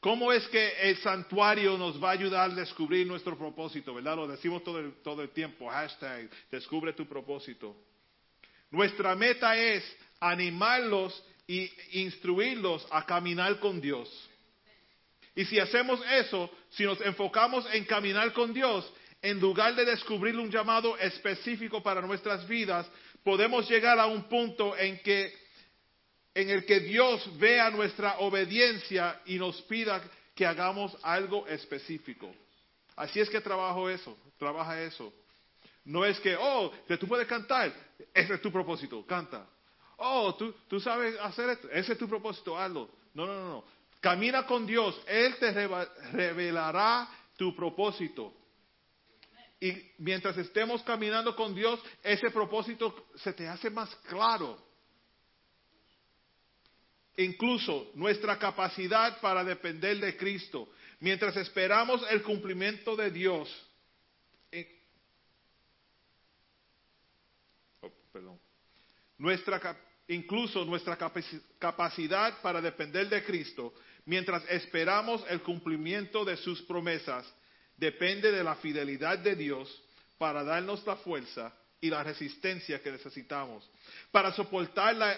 ¿cómo es que el santuario nos va a ayudar a descubrir nuestro propósito? ¿Verdad? Lo decimos todo el, todo el tiempo, hashtag, descubre tu propósito. Nuestra meta es animarlos y instruirlos a caminar con Dios. Y si hacemos eso, si nos enfocamos en caminar con Dios, en lugar de descubrir un llamado específico para nuestras vidas, podemos llegar a un punto en que en el que Dios vea nuestra obediencia y nos pida que hagamos algo específico. Así es que trabajo eso, trabaja eso. No es que, oh, que tú puedes cantar, ese es tu propósito, canta. Oh, tú, tú sabes hacer esto, ese es tu propósito, hazlo. No, no, no. Camina con Dios, Él te revelará tu propósito. Y mientras estemos caminando con Dios, ese propósito se te hace más claro. Incluso nuestra capacidad para depender de Cristo. Mientras esperamos el cumplimiento de Dios. eh, oh, perdón. Nuestra, incluso nuestra capaci- capacidad para depender de Cristo, mientras esperamos el cumplimiento de sus promesas, depende de la fidelidad de Dios para darnos la fuerza y la resistencia que necesitamos, para soportar la,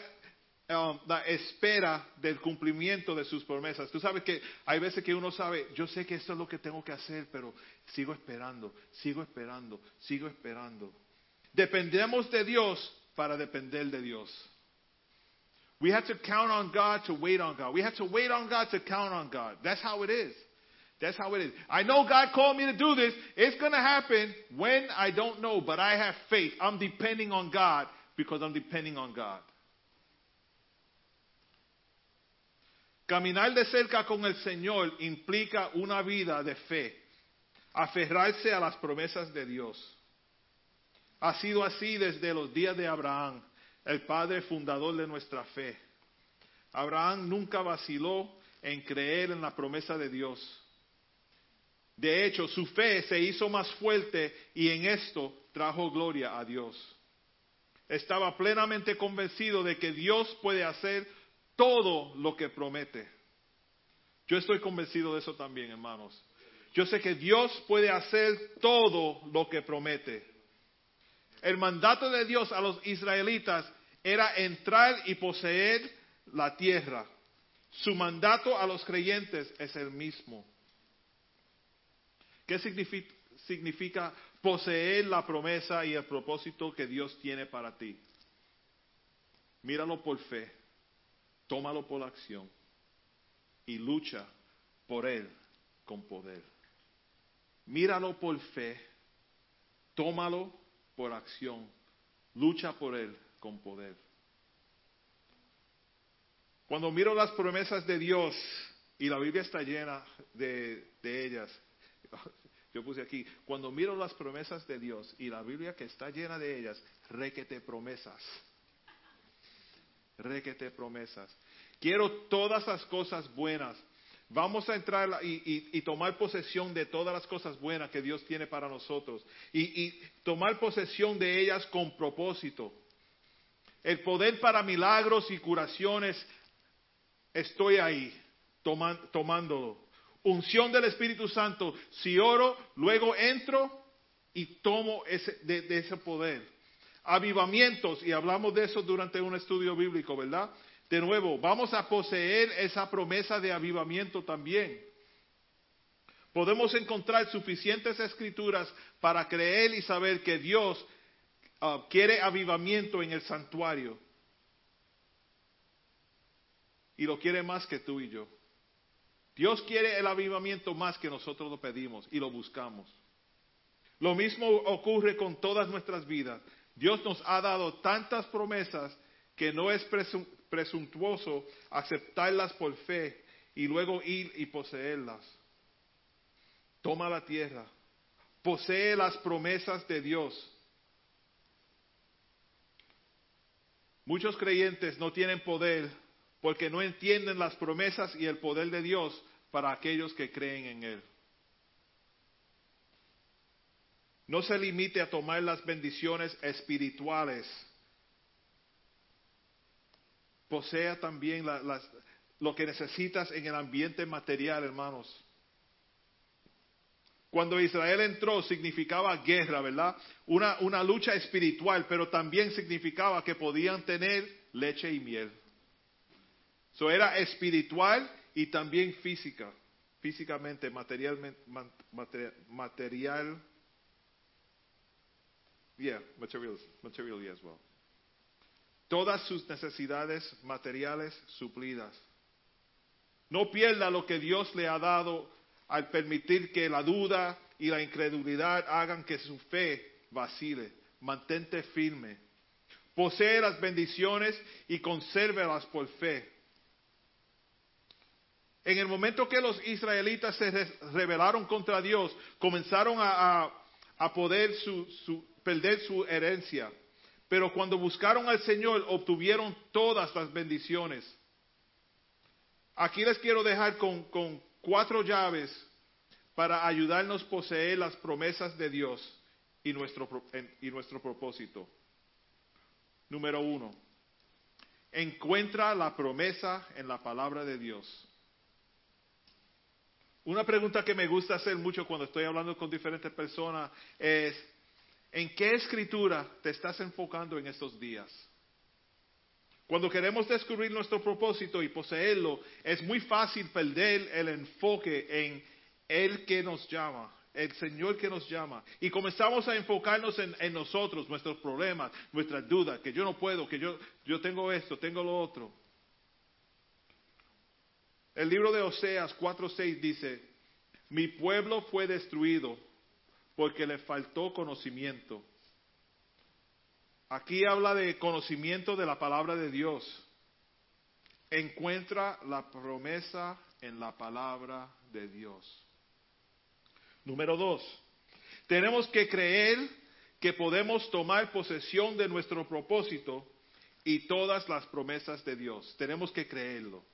um, la espera del cumplimiento de sus promesas. Tú sabes que hay veces que uno sabe, yo sé que esto es lo que tengo que hacer, pero sigo esperando, sigo esperando, sigo esperando. Dependemos de Dios para depender de Dios. We have to count on God to wait on God. We have to wait on God to count on God. That's how it is. That's how it is. I know God called me to do this. It's going to happen when I don't know, but I have faith. I'm depending on God because I'm depending on God. Caminar de cerca con el Señor implica una vida de fe, aferrarse a las promesas de Dios. Ha sido así desde los días de Abraham, el padre fundador de nuestra fe. Abraham nunca vaciló en creer en la promesa de Dios. De hecho, su fe se hizo más fuerte y en esto trajo gloria a Dios. Estaba plenamente convencido de que Dios puede hacer todo lo que promete. Yo estoy convencido de eso también, hermanos. Yo sé que Dios puede hacer todo lo que promete. El mandato de Dios a los israelitas era entrar y poseer la tierra. Su mandato a los creyentes es el mismo. ¿Qué significa, poseer la promesa y el propósito que Dios tiene para ti? Míralo por fe, tómalo por acción y lucha por Él con poder. Míralo por fe, tómalo por acción, lucha por Él con poder. Cuando miro las promesas de Dios, y la Biblia está llena de, ellas, yo puse aquí, cuando miro las promesas de Dios y la Biblia que está llena de ellas, requete promesas. Requete promesas. Quiero todas las cosas buenas. Vamos a entrar y, tomar posesión de todas las cosas buenas que Dios tiene para nosotros. y tomar posesión de ellas con propósito. El poder para milagros y curaciones estoy ahí tomándolo. Unción del Espíritu Santo. Si oro, luego entro y tomo ese, de, ese poder. Avivamientos, y hablamos de eso durante un estudio bíblico, ¿verdad? De nuevo, vamos a poseer esa promesa de avivamiento también. Podemos encontrar suficientes escrituras para creer y saber que Dios ah, quiere avivamiento en el santuario y lo quiere más que tú y yo. Dios quiere el avivamiento más que nosotros lo pedimos y lo buscamos. Lo mismo ocurre con todas nuestras vidas. Dios nos ha dado tantas promesas que no es presuntuoso aceptarlas por fe y luego ir y poseerlas. Toma la tierra, posee las promesas de Dios. Muchos creyentes no tienen poder porque no entienden las promesas y el poder de Dios para aquellos que creen en Él. No se limite a tomar las bendiciones espirituales. Posea también lo que necesitas en el ambiente material, hermanos. Cuando Israel entró significaba guerra, ¿verdad? Una, una lucha espiritual, pero también significaba que podían tener leche y miel. So era espiritual y también física, físicamente, material, material yeah, materials, materially as well. Todas sus necesidades materiales suplidas. No pierda lo que Dios le ha dado al permitir que la duda y la incredulidad hagan que su fe vacile. Mantente firme. Posee las bendiciones y consérvelas por fe. En el momento que los israelitas se rebelaron contra Dios, comenzaron a, poder perder su herencia. Pero cuando buscaron al Señor, obtuvieron todas las bendiciones. Aquí les quiero dejar con, cuatro llaves para ayudarnos a poseer las promesas de Dios y nuestro, y nuestro propósito. Número uno, encuentra la promesa en la palabra de Dios. Una pregunta que me gusta hacer mucho cuando estoy hablando con diferentes personas es, ¿en qué escritura te estás enfocando en estos días? Cuando queremos descubrir nuestro propósito y poseerlo, es muy fácil perder el enfoque en el que nos llama, el Señor que nos llama. Y comenzamos a enfocarnos en, nosotros, nuestros problemas, nuestras dudas, que yo no puedo, que yo, yo tengo esto, tengo lo otro. El libro de Oseas 4:6 dice, mi pueblo fue destruido porque le faltó conocimiento. Aquí habla de conocimiento de la palabra de Dios. Encuentra la promesa en la palabra de Dios. Número dos, tenemos que creer que podemos tomar posesión de nuestro propósito y todas las promesas de Dios. Tenemos que creerlo.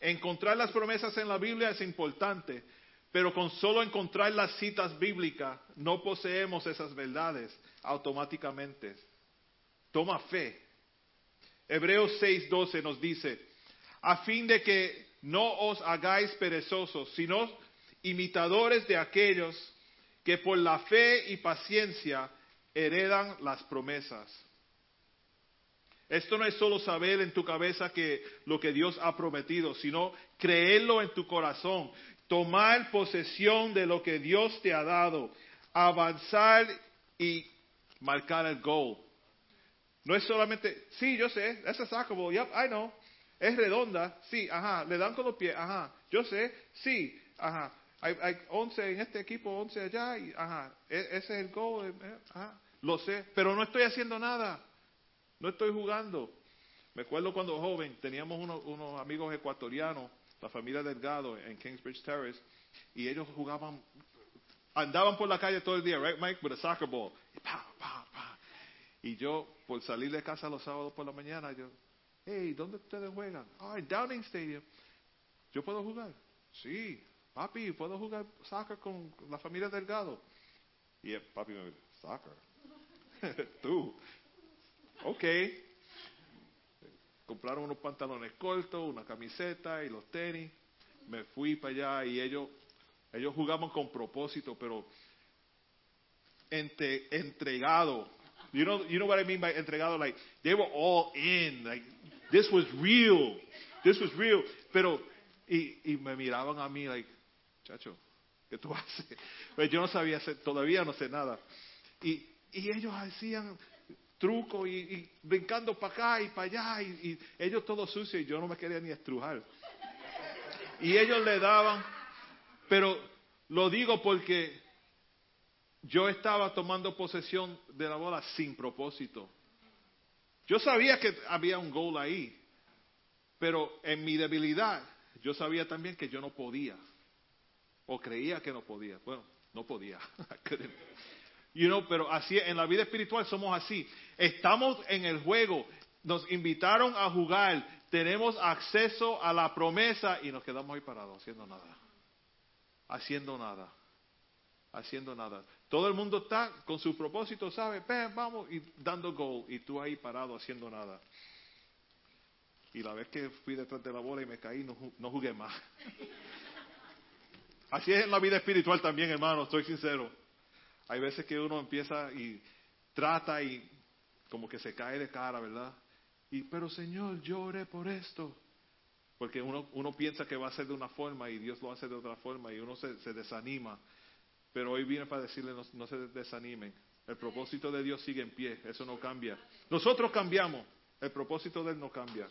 Encontrar las promesas en la Biblia es importante, pero con solo encontrar las citas bíblicas no poseemos esas verdades automáticamente. Toma fe. Hebreos 6:12 nos dice, a fin de que no os hagáis perezosos, sino imitadores de aquellos que por la fe y paciencia heredan las promesas. Esto no es solo saber en tu cabeza que lo que Dios ha prometido, sino creerlo en tu corazón, tomar posesión de lo que Dios te ha dado, avanzar y marcar el goal. No es solamente, sí, yo sé, es sackable, yep, I know. Es redonda, sí, ajá, le dan con los pies, ajá, yo sé, sí, ajá. Hay, hay 11 en este equipo, 11 allá, y ajá, e, ese es el goal, eh, eh, ajá, lo sé, pero no estoy haciendo nada, no estoy jugando. Me acuerdo cuando joven, teníamos unos amigos ecuatorianos, la familia Delgado en Kingsbridge Terrace, y ellos jugaban, andaban por la calle todo el día, right, Mike, with a soccer ball, y pa, pa, pa. Y yo, por salir de casa los sábados por la mañana, yo, hey, ¿dónde ustedes juegan? Ah, en Downing Stadium. ¿Yo puedo jugar? Sí, papi, ¿puedo jugar soccer con la familia Delgado? Y el papi me dice, soccer. Tú. Ok. Compraron unos pantalones cortos, una camiseta y los tenis. Me fui para allá y ellos, ellos jugaban con propósito, pero entre, entregado. You know, you know what I mean by entregado? Like, they were all in. Like, this was real. This was real. Pero, y, y me miraban a mí, like, chacho, ¿qué tú haces? Pues yo no sabía hacer, todavía no sé nada. Y, y ellos hacían truco y, y brincando para acá y para allá y, y ellos todos sucios y yo no me quería ni estrujar. Y ellos le daban, pero lo digo porque yo estaba tomando posesión de la bola sin propósito. Yo sabía que había un gol ahí, pero en mi debilidad yo sabía también que yo no podía, o creía que no podía. Bueno, no podía. you know, pero así en la vida espiritual somos así. Estamos en el juego, nos invitaron a jugar, tenemos acceso a la promesa y nos quedamos ahí parados haciendo nada. Haciendo nada. Haciendo nada. Todo el mundo está con su propósito, ¿sabe? Vamos, y dando gol, y tú ahí parado haciendo nada. Y la vez que fui detrás de la bola y me caí, no, no jugué más. Así es en la vida espiritual también, hermano, estoy sincero. Hay veces que uno empieza y trata y como que se cae de cara, ¿verdad? Y, pero Señor, yo oré por esto. Porque uno, uno piensa que va a ser de una forma y Dios lo hace de otra forma y uno se, se desanima. Pero hoy viene para decirle, no, no se desanimen. El propósito de Dios sigue en pie, eso no cambia. Nosotros cambiamos, el propósito de Él no cambia.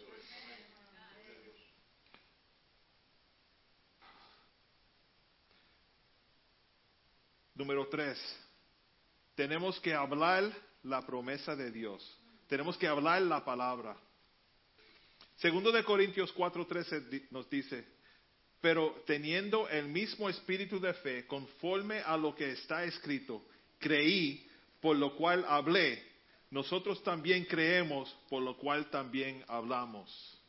Número tres, tenemos que hablar la promesa de Dios. Tenemos que hablar la palabra. Segundo de Corintios 4:13 nos dice, pero teniendo el mismo espíritu de fe, conforme a lo que está escrito, creí, por lo cual hablé. Nosotros también creemos, por lo cual también hablamos.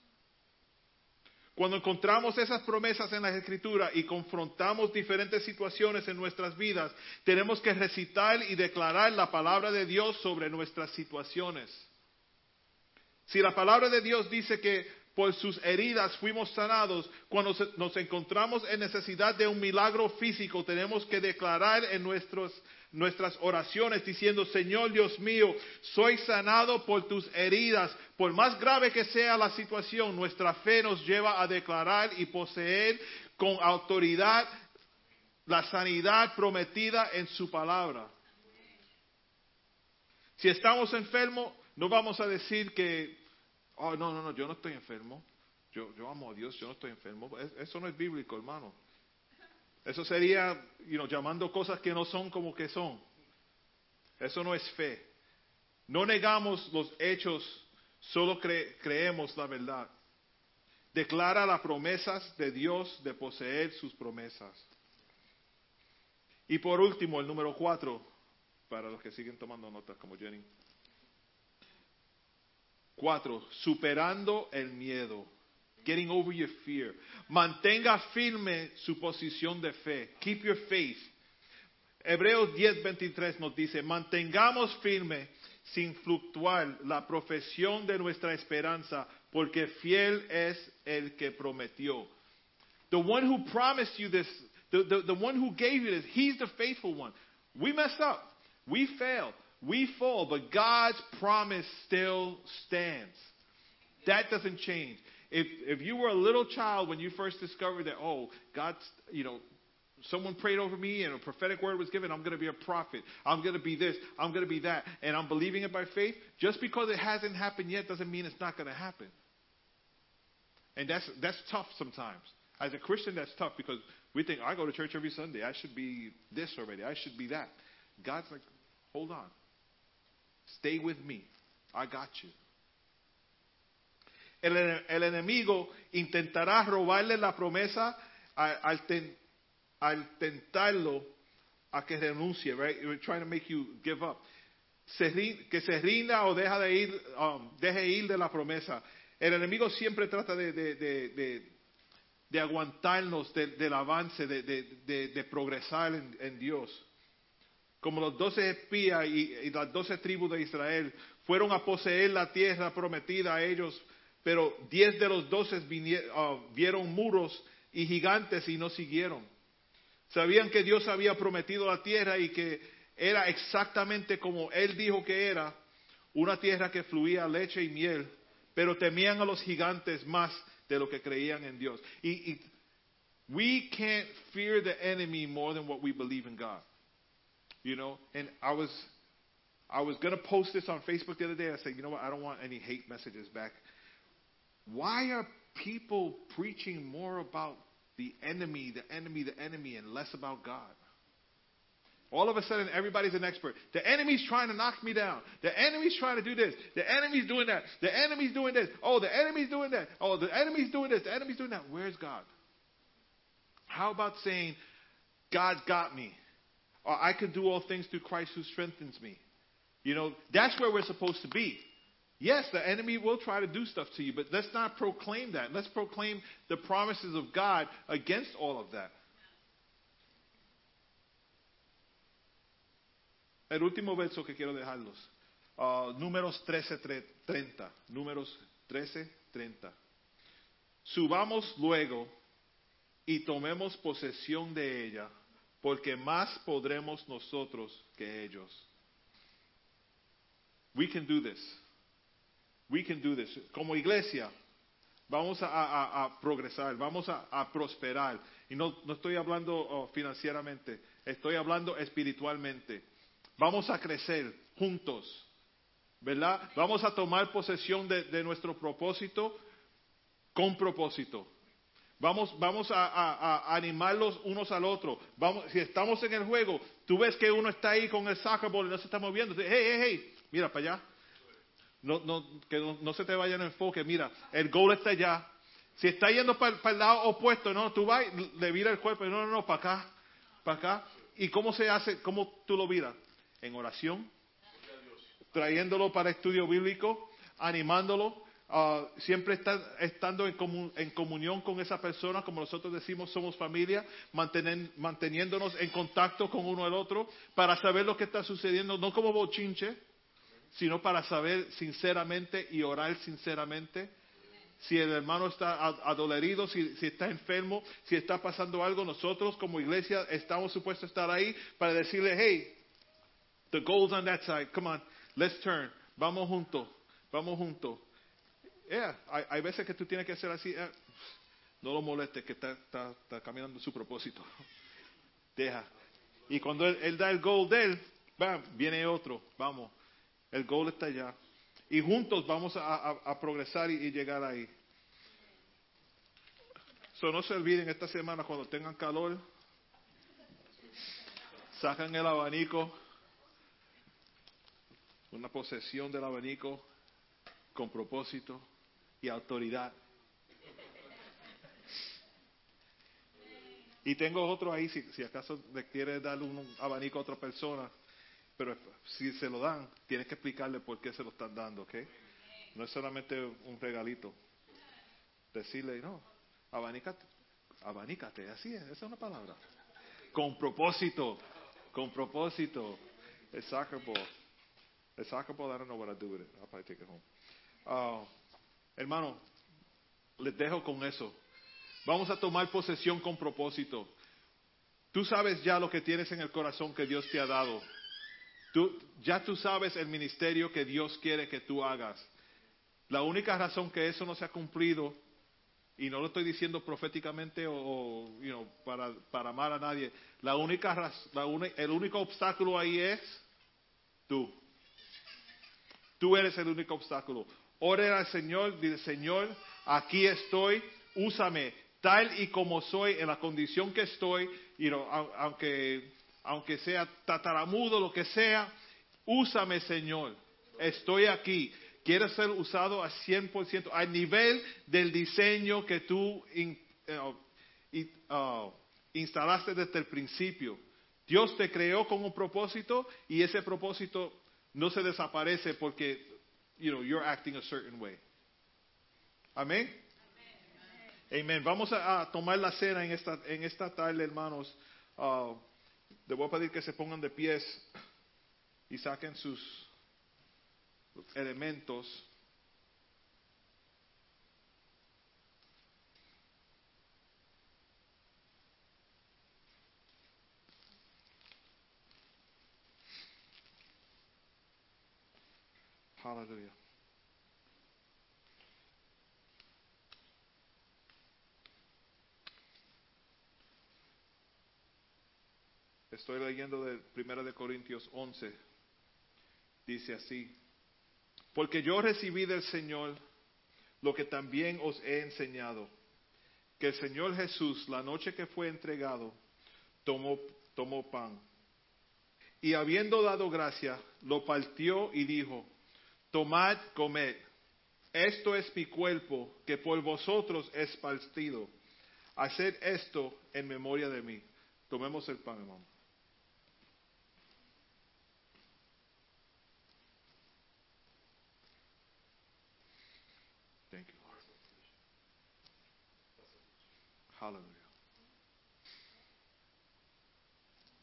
Cuando encontramos esas promesas en la Escritura y confrontamos diferentes situaciones en nuestras vidas, tenemos que recitar y declarar la palabra de Dios sobre nuestras situaciones. Si la palabra de Dios dice que por sus heridas fuimos sanados. Cuando nos encontramos en necesidad de un milagro físico, tenemos que declarar en nuestros, nuestras oraciones diciendo, Señor Dios mío, soy sanado por tus heridas. Por más grave que sea la situación, nuestra fe nos lleva a declarar y poseer con autoridad la sanidad prometida en su palabra. Si estamos enfermos, no vamos a decir que Oh, no, no, no, yo no estoy enfermo. Yo, yo amo a Dios, yo no estoy enfermo. Eso no es bíblico, hermano. Eso sería you llamando cosas que no son como que son. Eso no es fe. No negamos los hechos, solo creemos la verdad. Declara las promesas de Dios de poseer sus promesas. Y por último, el número cuatro, para los que siguen tomando notas como Jenny. Cuatro, superando el miedo. Getting over your fear. Mantenga firme su posición de fe. Keep your faith. Hebreos 10:23 nos dice, mantengamos firme sin fluctuar la profesión de nuestra esperanza, porque fiel es el que prometió. The one who promised you this, the, the, the one who gave you this, he's the faithful one. We mess up. We fail. We fall. But God's promise still stands. That doesn't change. If, if you were a little child when you first discovered that, oh, God's, you know, someone prayed over me and a prophetic word was given, I'm going to be a prophet. I'm going to be this. I'm going to be that. And I'm believing it by faith. Just because it hasn't happened yet doesn't mean it's not going to happen. And that's, that's tough sometimes. As a Christian, that's tough because we think, I go to church every Sunday. I should be this already. I should be that. God's like, hold on. Stay with me. I got you. El, enemigo intentará robarle la promesa al, ten, al tentarlo a que renuncie, right? We're trying to make you give up. Que se rinda o um, deje ir de la promesa. El enemigo siempre trata de, de, de, aguantarnos del avance, de, progresar en, Dios. Como los doce espías y, las doce tribus de Israel fueron a poseer la tierra prometida a ellos, pero diez de los doce uh, vieron muros y gigantes y no siguieron. Sabían que Dios había prometido la tierra y que era exactamente como Él dijo que era, una tierra que fluía leche y miel, pero temían a los gigantes más de lo que creían en Dios. Y we can't fear the enemy more than what we believe in God. You know, and I was I was going to post this on Facebook the other day. I said, you know what? I don't want any hate messages back. Why are people preaching more about the enemy, the enemy, the enemy, and less about God? All of a sudden, everybody's an expert. The enemy's trying to knock me down. The enemy's trying to do this. The enemy's doing that. The enemy's doing this. Oh, the enemy's doing that. Oh, the enemy's doing this. The enemy's doing that. Where's God? How about saying, God's got me? Or I can do all things through Christ who strengthens me. You know, that's where we're supposed to be. Yes, the enemy will try to do stuff to you, but let's not proclaim that. Let's proclaim the promises of God against all of that. El último verso que quiero dejarlos. Uh, números 13:30. Números 13:30. Subamos luego y tomemos posesión de ella, porque más podremos nosotros que ellos. We can do this. We can do this. Como iglesia, vamos a, progresar, vamos a, prosperar. Y no, no estoy hablando oh, financieramente, estoy hablando espiritualmente. Vamos a crecer juntos, ¿verdad? Vamos a tomar posesión de, nuestro propósito con propósito. Vamos, vamos a, animarlos unos al otro. Vamos, si estamos en el juego, tú ves que uno está ahí con el soccer ball y no se está moviendo. Hey, hey, hey, mira para allá. No, no, que no, se te vaya en enfoque. Mira, el goal está allá. Si está yendo para, el lado opuesto, no, tú vas, le vira el cuerpo. No, no, no, para acá, para acá. ¿Y cómo se hace? ¿Cómo tú lo viras? en oración, trayéndolo para estudio bíblico, animándolo, uh, siempre estando en, comunión con esa persona, como nosotros decimos, somos familia, manteniéndonos en contacto con uno al otro, para saber lo que está sucediendo, no como bochinche, sino para saber sinceramente y orar sinceramente. Si el hermano está adolerido, si, si está enfermo, si está pasando algo, nosotros como iglesia estamos supuestos a estar ahí para decirle, hey, The goal's on that side. Come on, let's turn. Vamos juntos. Vamos juntos. Yeah, hay, hay, veces que tú tienes que hacer así. Eh, no lo molestes que está, está, está, caminando su propósito. Deja. Y cuando él, da el goal de él, bam, viene otro. Vamos. El goal está allá. Y juntos vamos a progresar y, y, llegar ahí. So, no se olviden esta semana cuando tengan calor, sacan el abanico una posesión del abanico con propósito y autoridad. Y tengo otro ahí, si, si acaso le quiere dar un abanico a otra persona, pero si se lo dan, tienes que explicarle por qué se lo están dando, ¿ok? No es solamente un regalito. Decirle, no, abanícate, abanícate, así es, esa es una palabra. Con propósito, con propósito. A soccer ball. A soccer ball, I don't know what I do with it. I'll probably take it home. Ah, hermano, les dejo con eso. Vamos a tomar posesión con propósito. Tú sabes ya lo que tienes en el corazón que Dios te ha dado. Ya tú sabes el ministerio que Dios quiere que tú hagas. La única razón que eso no se ha cumplido, y no lo estoy diciendo proféticamente o, you know, para, para amar a nadie, la única, raz- el único obstáculo ahí es tú. Tú eres el único obstáculo. Ora al Señor, dile, Señor, aquí estoy, úsame tal y como soy, en la condición que estoy, au- aunque, aunque sea tataramudo, lo que sea, úsame, Señor. Estoy aquí. Quiero ser usado a 100%, al nivel del diseño que tú eh, y, ah, instalaste desde el principio. Dios te creó con un propósito y ese propósito no se desaparece porque, you know, you're acting a certain way. Amén. Amén. Vamos a, a tomar la cena en esta, en esta tarde, hermanos. Les voy a pedir que se pongan de pies y saquen sus elementos. Hallelujah. Estoy leyendo de 1 de Corintios 11. Dice así: Porque yo recibí del Señor lo que también os he enseñado, que el Señor Jesús, la noche que fue entregado, tomó, tomó pan. Y habiendo dado gracia, lo partió y dijo, Tomad, comed, esto es mi cuerpo, que por vosotros es partido. Haced esto en memoria de mí. Tomemos el pan, hermano. Thank you, Lord. Hallelujah.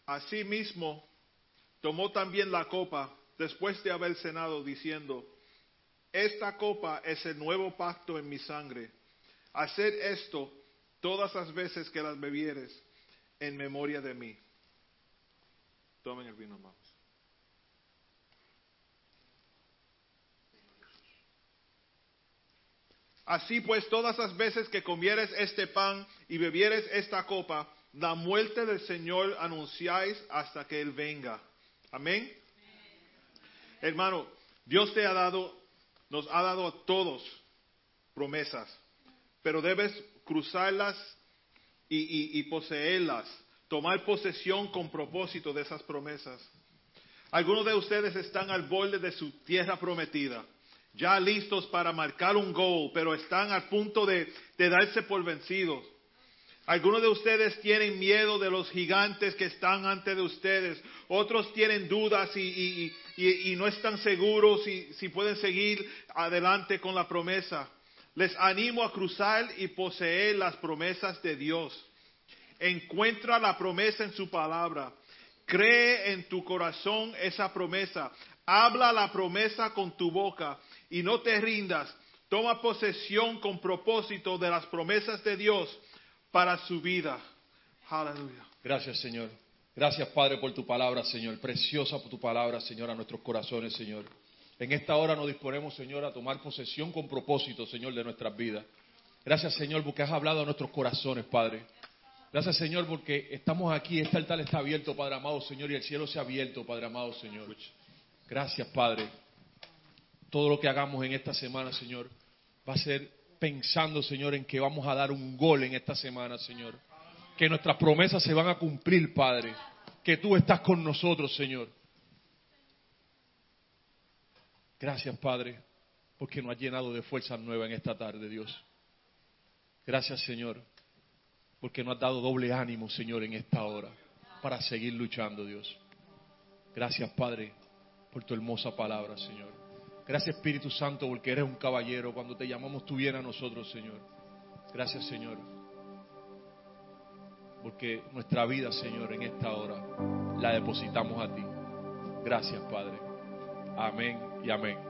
Asimismo, tomó también la copa después de haber cenado, diciendo, esta copa es el nuevo pacto en mi sangre. Haced esto todas las veces que las bebieres en memoria de mí. Tomen el vino, hermanos. Así pues, todas las veces que comieres este pan y bebieres esta copa, la muerte del Señor anunciáis hasta que Él venga. Amén. Hermano, Dios te ha dado, nos ha dado a todos promesas, pero debes cruzarlas y, poseerlas, tomar posesión con propósito de esas promesas. Algunos de ustedes están al borde de su tierra prometida, ya listos para marcar un gol, pero están al punto de darse por vencidos. Algunos de ustedes tienen miedo de los gigantes que están ante de ustedes. Otros tienen dudas y, no están seguros si, si pueden seguir adelante con la promesa. Les animo a cruzar y poseer las promesas de Dios. Encuentra la promesa en su palabra. Cree en tu corazón esa promesa. Habla la promesa con tu boca y no te rindas. Toma posesión con propósito de las promesas de Dios para su vida. Aleluya. Gracias, Señor. Gracias, Padre, por tu palabra, Señor. Preciosa por tu palabra, Señor, a nuestros corazones, Señor. En esta hora nos disponemos, Señor, a tomar posesión con propósito, Señor, de nuestras vidas. Gracias, Señor, porque has hablado a nuestros corazones, Padre. Gracias, Señor, porque estamos aquí, este altar está abierto, Padre amado, Señor, y el cielo se ha abierto, Padre amado, Señor. Gracias, Padre. Todo lo que hagamos en esta semana, Señor, va a ser pensando, Señor, en que vamos a dar un gol en esta semana, Señor. Que nuestras promesas se van a cumplir, Padre. Que tú estás con nosotros, Señor. Gracias, Padre, porque nos has llenado de fuerzas nuevas en esta tarde, Dios. Gracias, Señor, porque nos has dado doble ánimo, Señor, en esta hora, para seguir luchando, Dios. Gracias, Padre, por tu hermosa palabra, Señor. Gracias Espíritu Santo porque eres un caballero. Cuando te llamamos tú vienes a nosotros, Señor. Gracias, Señor. Porque nuestra vida, Señor, en esta hora la depositamos a ti. Gracias, Padre. Amén y amén.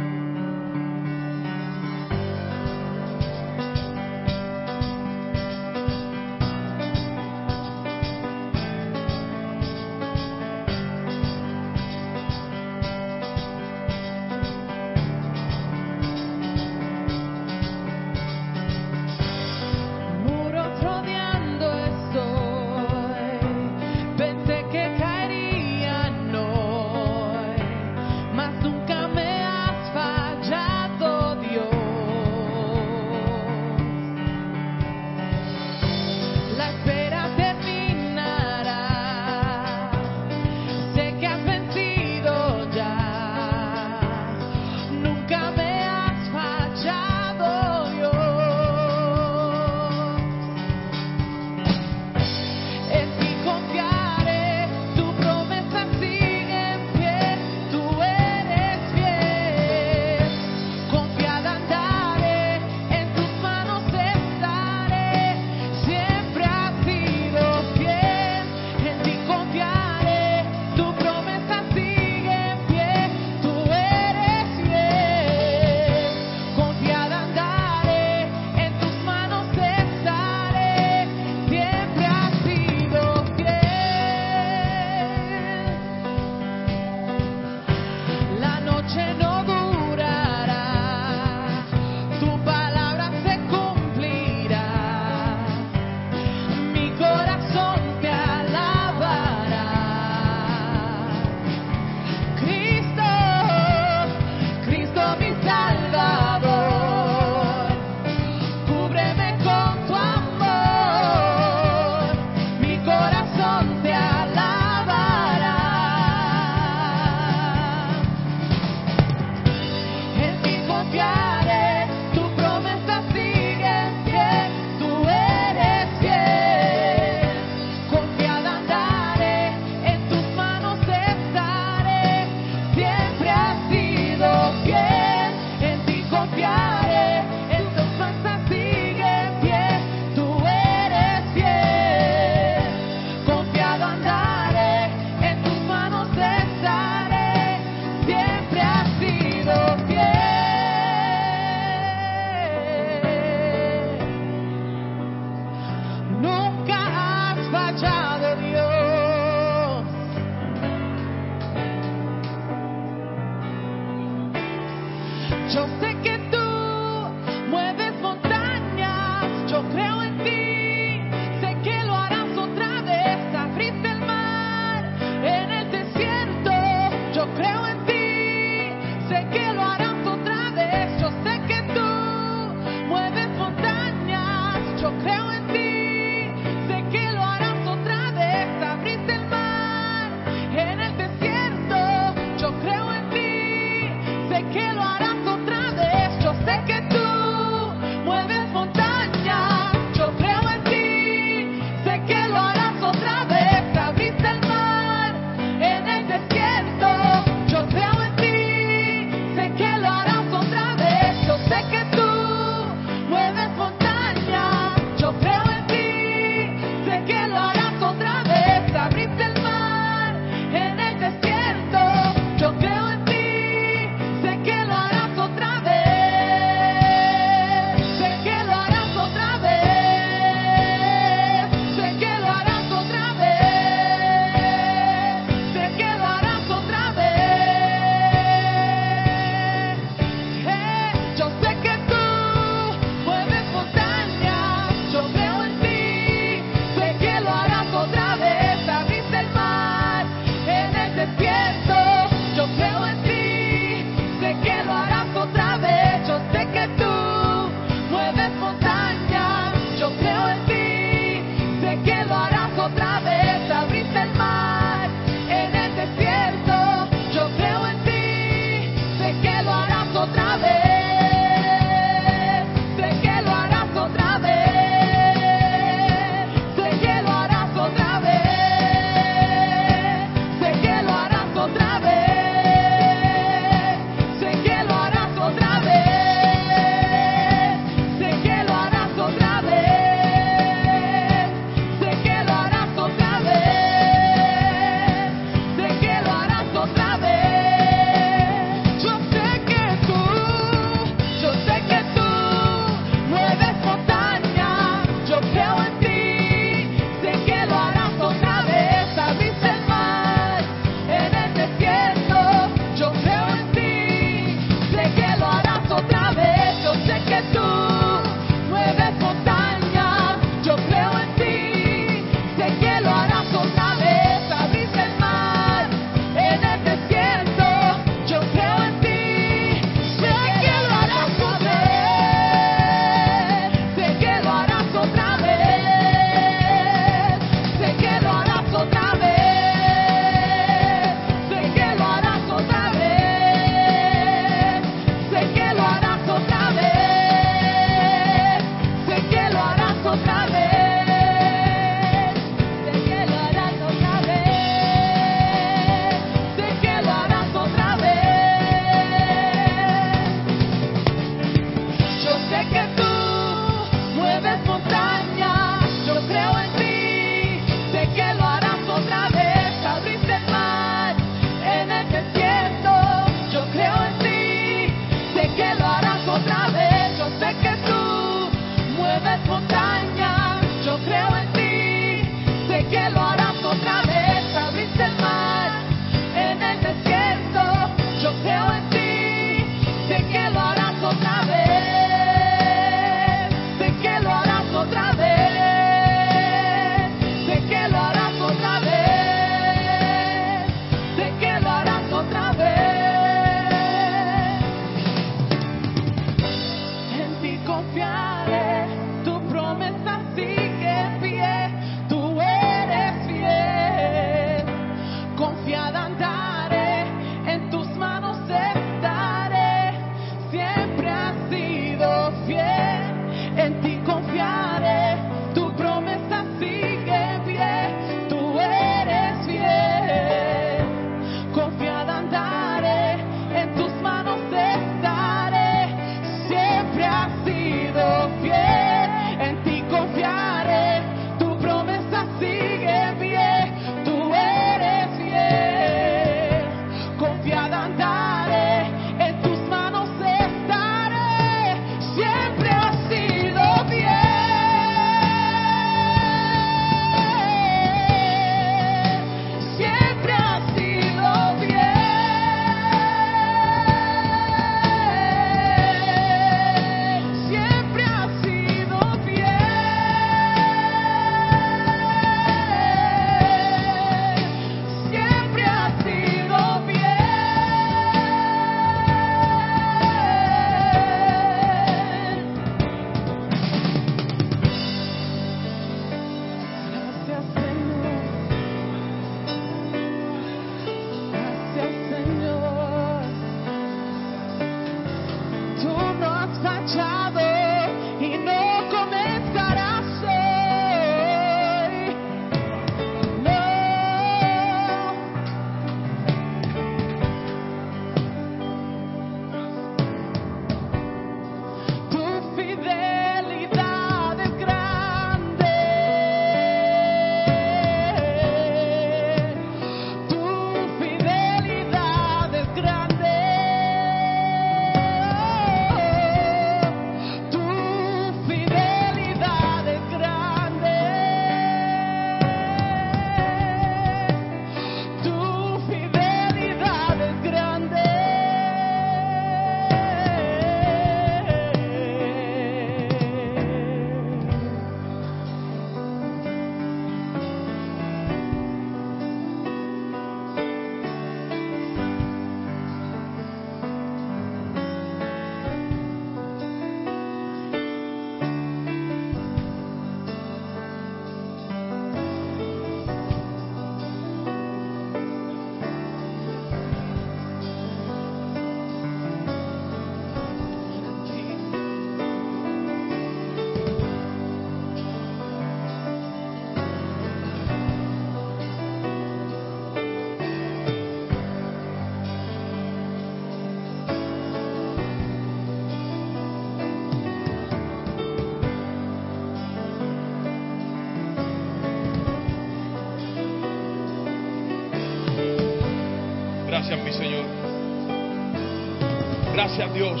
Gracias Dios,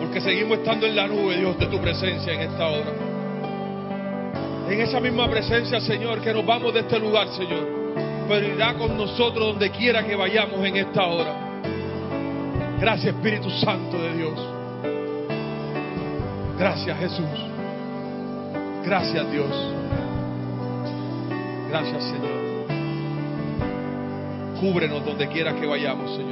porque seguimos estando en la nube, Dios, de tu presencia en esta hora. En esa misma presencia, Señor, que nos vamos de este lugar, Señor, pero irá con nosotros donde quiera que vayamos en esta hora. Gracias Espíritu Santo de Dios. Gracias Jesús. Gracias Dios. Gracias Señor. Cúbrenos donde quiera que vayamos, Señor